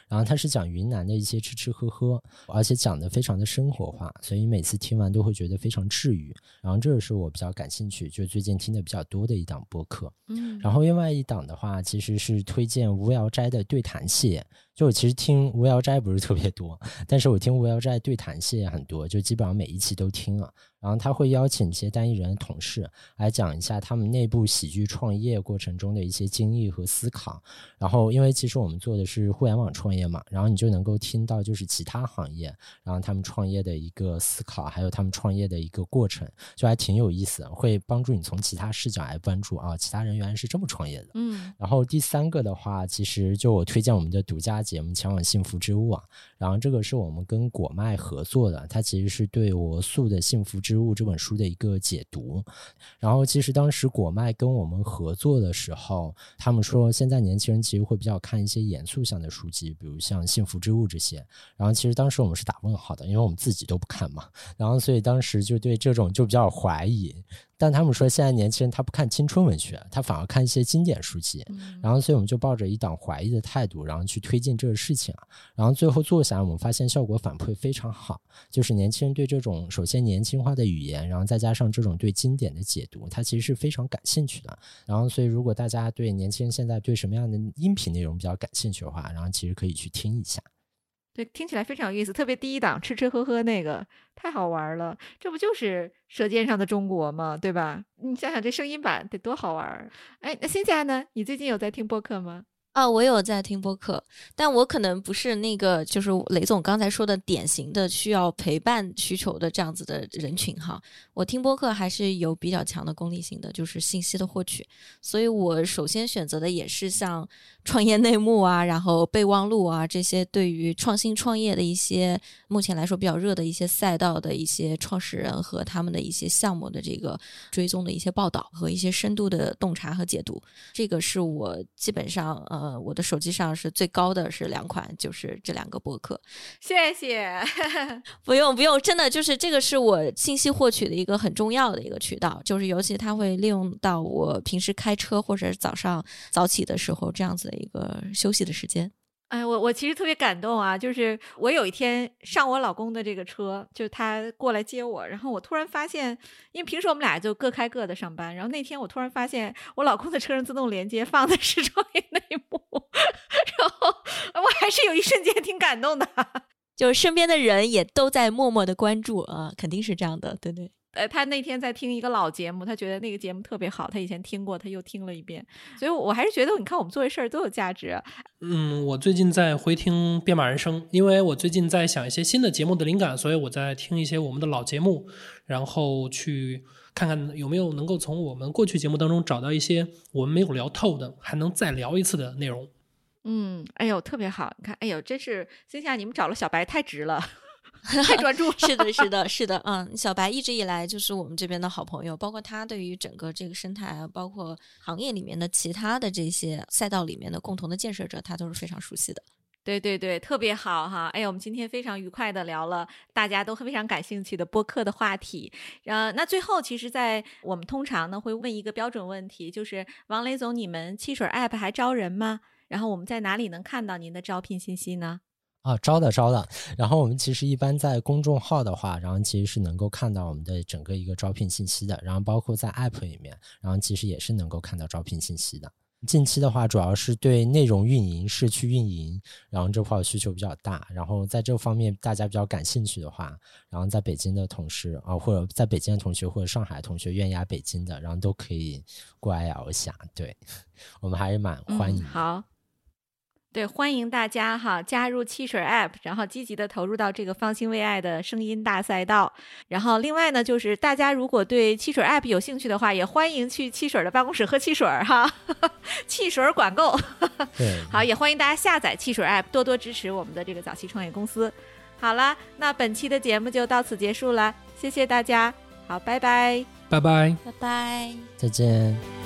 然后他是讲云南的一些吃吃喝喝，而且讲的非常的生活化，所以每次听完都会觉得非常治愈。然后这个是我比较感兴趣，就最近听的比较多的一档播客。嗯然后另外一档的话，其实是推荐无聊斋的对谈系列。就我其实听无聊斋不是特别多，但是我听无聊斋对谈系列很多，就基本上每一期都听了。然后他会邀请一些单一人的同事来讲一下他们内部喜剧创业过程中的一些经历和思考。然后因为其实我们做的是互联网创业嘛，然后你就能够听到就是其他行业，然后他们创业的一个思考，还有他们创业的一个过程，就还挺有意思的，会帮助你从其他视角来关注啊，其他人原来是这么创业的。嗯然后第三个的话，其实就我推荐我们的独家节目《前往幸福之路》啊，然后这个是我们跟果麦合作的，它其实是对罗素的《幸福之物》这本书的一个解读。然后其实当时果麦跟我们合作的时候，他们说现在年轻人其实会比较看一些严肃向的书籍，比如像《幸福之物》这些。然后其实当时我们是打问号的，因为我们自己都不看嘛。然后所以当时就对这种就比较怀疑。但他们说现在年轻人他不看青春文学，他反而看一些经典书籍。嗯然后，所以我们就抱着一档怀疑的态度，然后去推进这个事情啊。然后最后做下来，我们发现效果反馈非常好，就是年轻人对这种首先年轻化的语言，然后再加上这种对经典的解读，他其实是非常感兴趣的。然后，所以如果大家对年轻人现在对什么样的音频内容比较感兴趣的话，然后其实可以去听一下。对，听起来非常有意思，特别第一档吃吃喝喝那个太好玩了，这不就是《舌尖上的中国》吗？对吧？你想想这声音版得多好玩儿！哎，那欣霞呢？你最近有在听播客吗？啊，我有在听播客，但我可能不是那个，就是雷总刚才说的典型的需要陪伴需求的这样子的人群哈。我听播客还是有比较强的功利性的，就是信息的获取，所以我首先选择的也是像创业内幕啊，然后备忘录啊这些对于创新创业的一些目前来说比较热的一些赛道的一些创始人和他们的一些项目的这个追踪的一些报道和一些深度的洞察和解读。这个是我基本上呃我的手机上是最高的是两款，就是这两个博客。谢谢。不用不用，真的就是这个是我信息获取的一个很重要的一个渠道，就是尤其它会利用到我平时开车或者早上早起的时候这样子一个休息的时间。哎，我我其实特别感动啊！就是我有一天上我老公的这个车，就他过来接我，然后我突然发现，因为平时我们俩就各开各的上班，然后那天我突然发现我老公的车上自动连接放的是创业内幕，然后我还是有一瞬间挺感动的。就是身边的人也都在默默的关注啊，肯定是这样的，对对。呃，他那天在听一个老节目，他觉得那个节目特别好，他以前听过，他又听了一遍，所以我还是觉得，你看我们做的事儿都有价值啊。嗯，我最近在回听《编码人生》，因为我最近在想一些新的节目的灵感，所以我在听一些我们的老节目，然后去看看有没有能够从我们过去节目当中找到一些我们没有聊透的，还能再聊一次的内容。嗯，哎呦，特别好！你看，哎呦，真是心夏，你们找了小白太值了。太专注了。是的，是的，是的，嗯，小白一直以来就是我们这边的好朋友，包括他对于整个这个生态啊，包括行业里面的其他的这些赛道里面的共同的建设者，他都是非常熟悉的。对对对，特别好哈！哎呀，我们今天非常愉快的聊了大家都非常感兴趣的播客的话题。呃，那最后，其实，在我们通常呢会问一个标准问题，就是王雷总，你们汽水 App 还招人吗？然后我们在哪里能看到您的招聘信息呢？啊，招的招的。然后我们其实一般在公众号的话，然后其实是能够看到我们的整个一个招聘信息的。然后包括在 App 里面，然后其实也是能够看到招聘信息的。近期的话，主要是对内容运营、社区运营，然后这块需求比较大。然后在这方面大家比较感兴趣的话，然后在北京的同事啊，或者在北京的同学或者上海同学愿意来北京的，然后都可以过来聊一下。对 我们还是蛮欢迎。好。对，欢迎大家哈加入汽水 App，然后积极的投入到这个方兴未艾的声音大赛道。然后另外呢，就是大家如果对汽水 App 有兴趣的话，也欢迎去汽水的办公室喝汽水哈，汽水管够。对，好，也欢迎大家下载汽水 App，多多支持我们的这个早期创业公司。好了，那本期的节目就到此结束了，谢谢大家，好，拜拜，拜拜，拜拜，再见。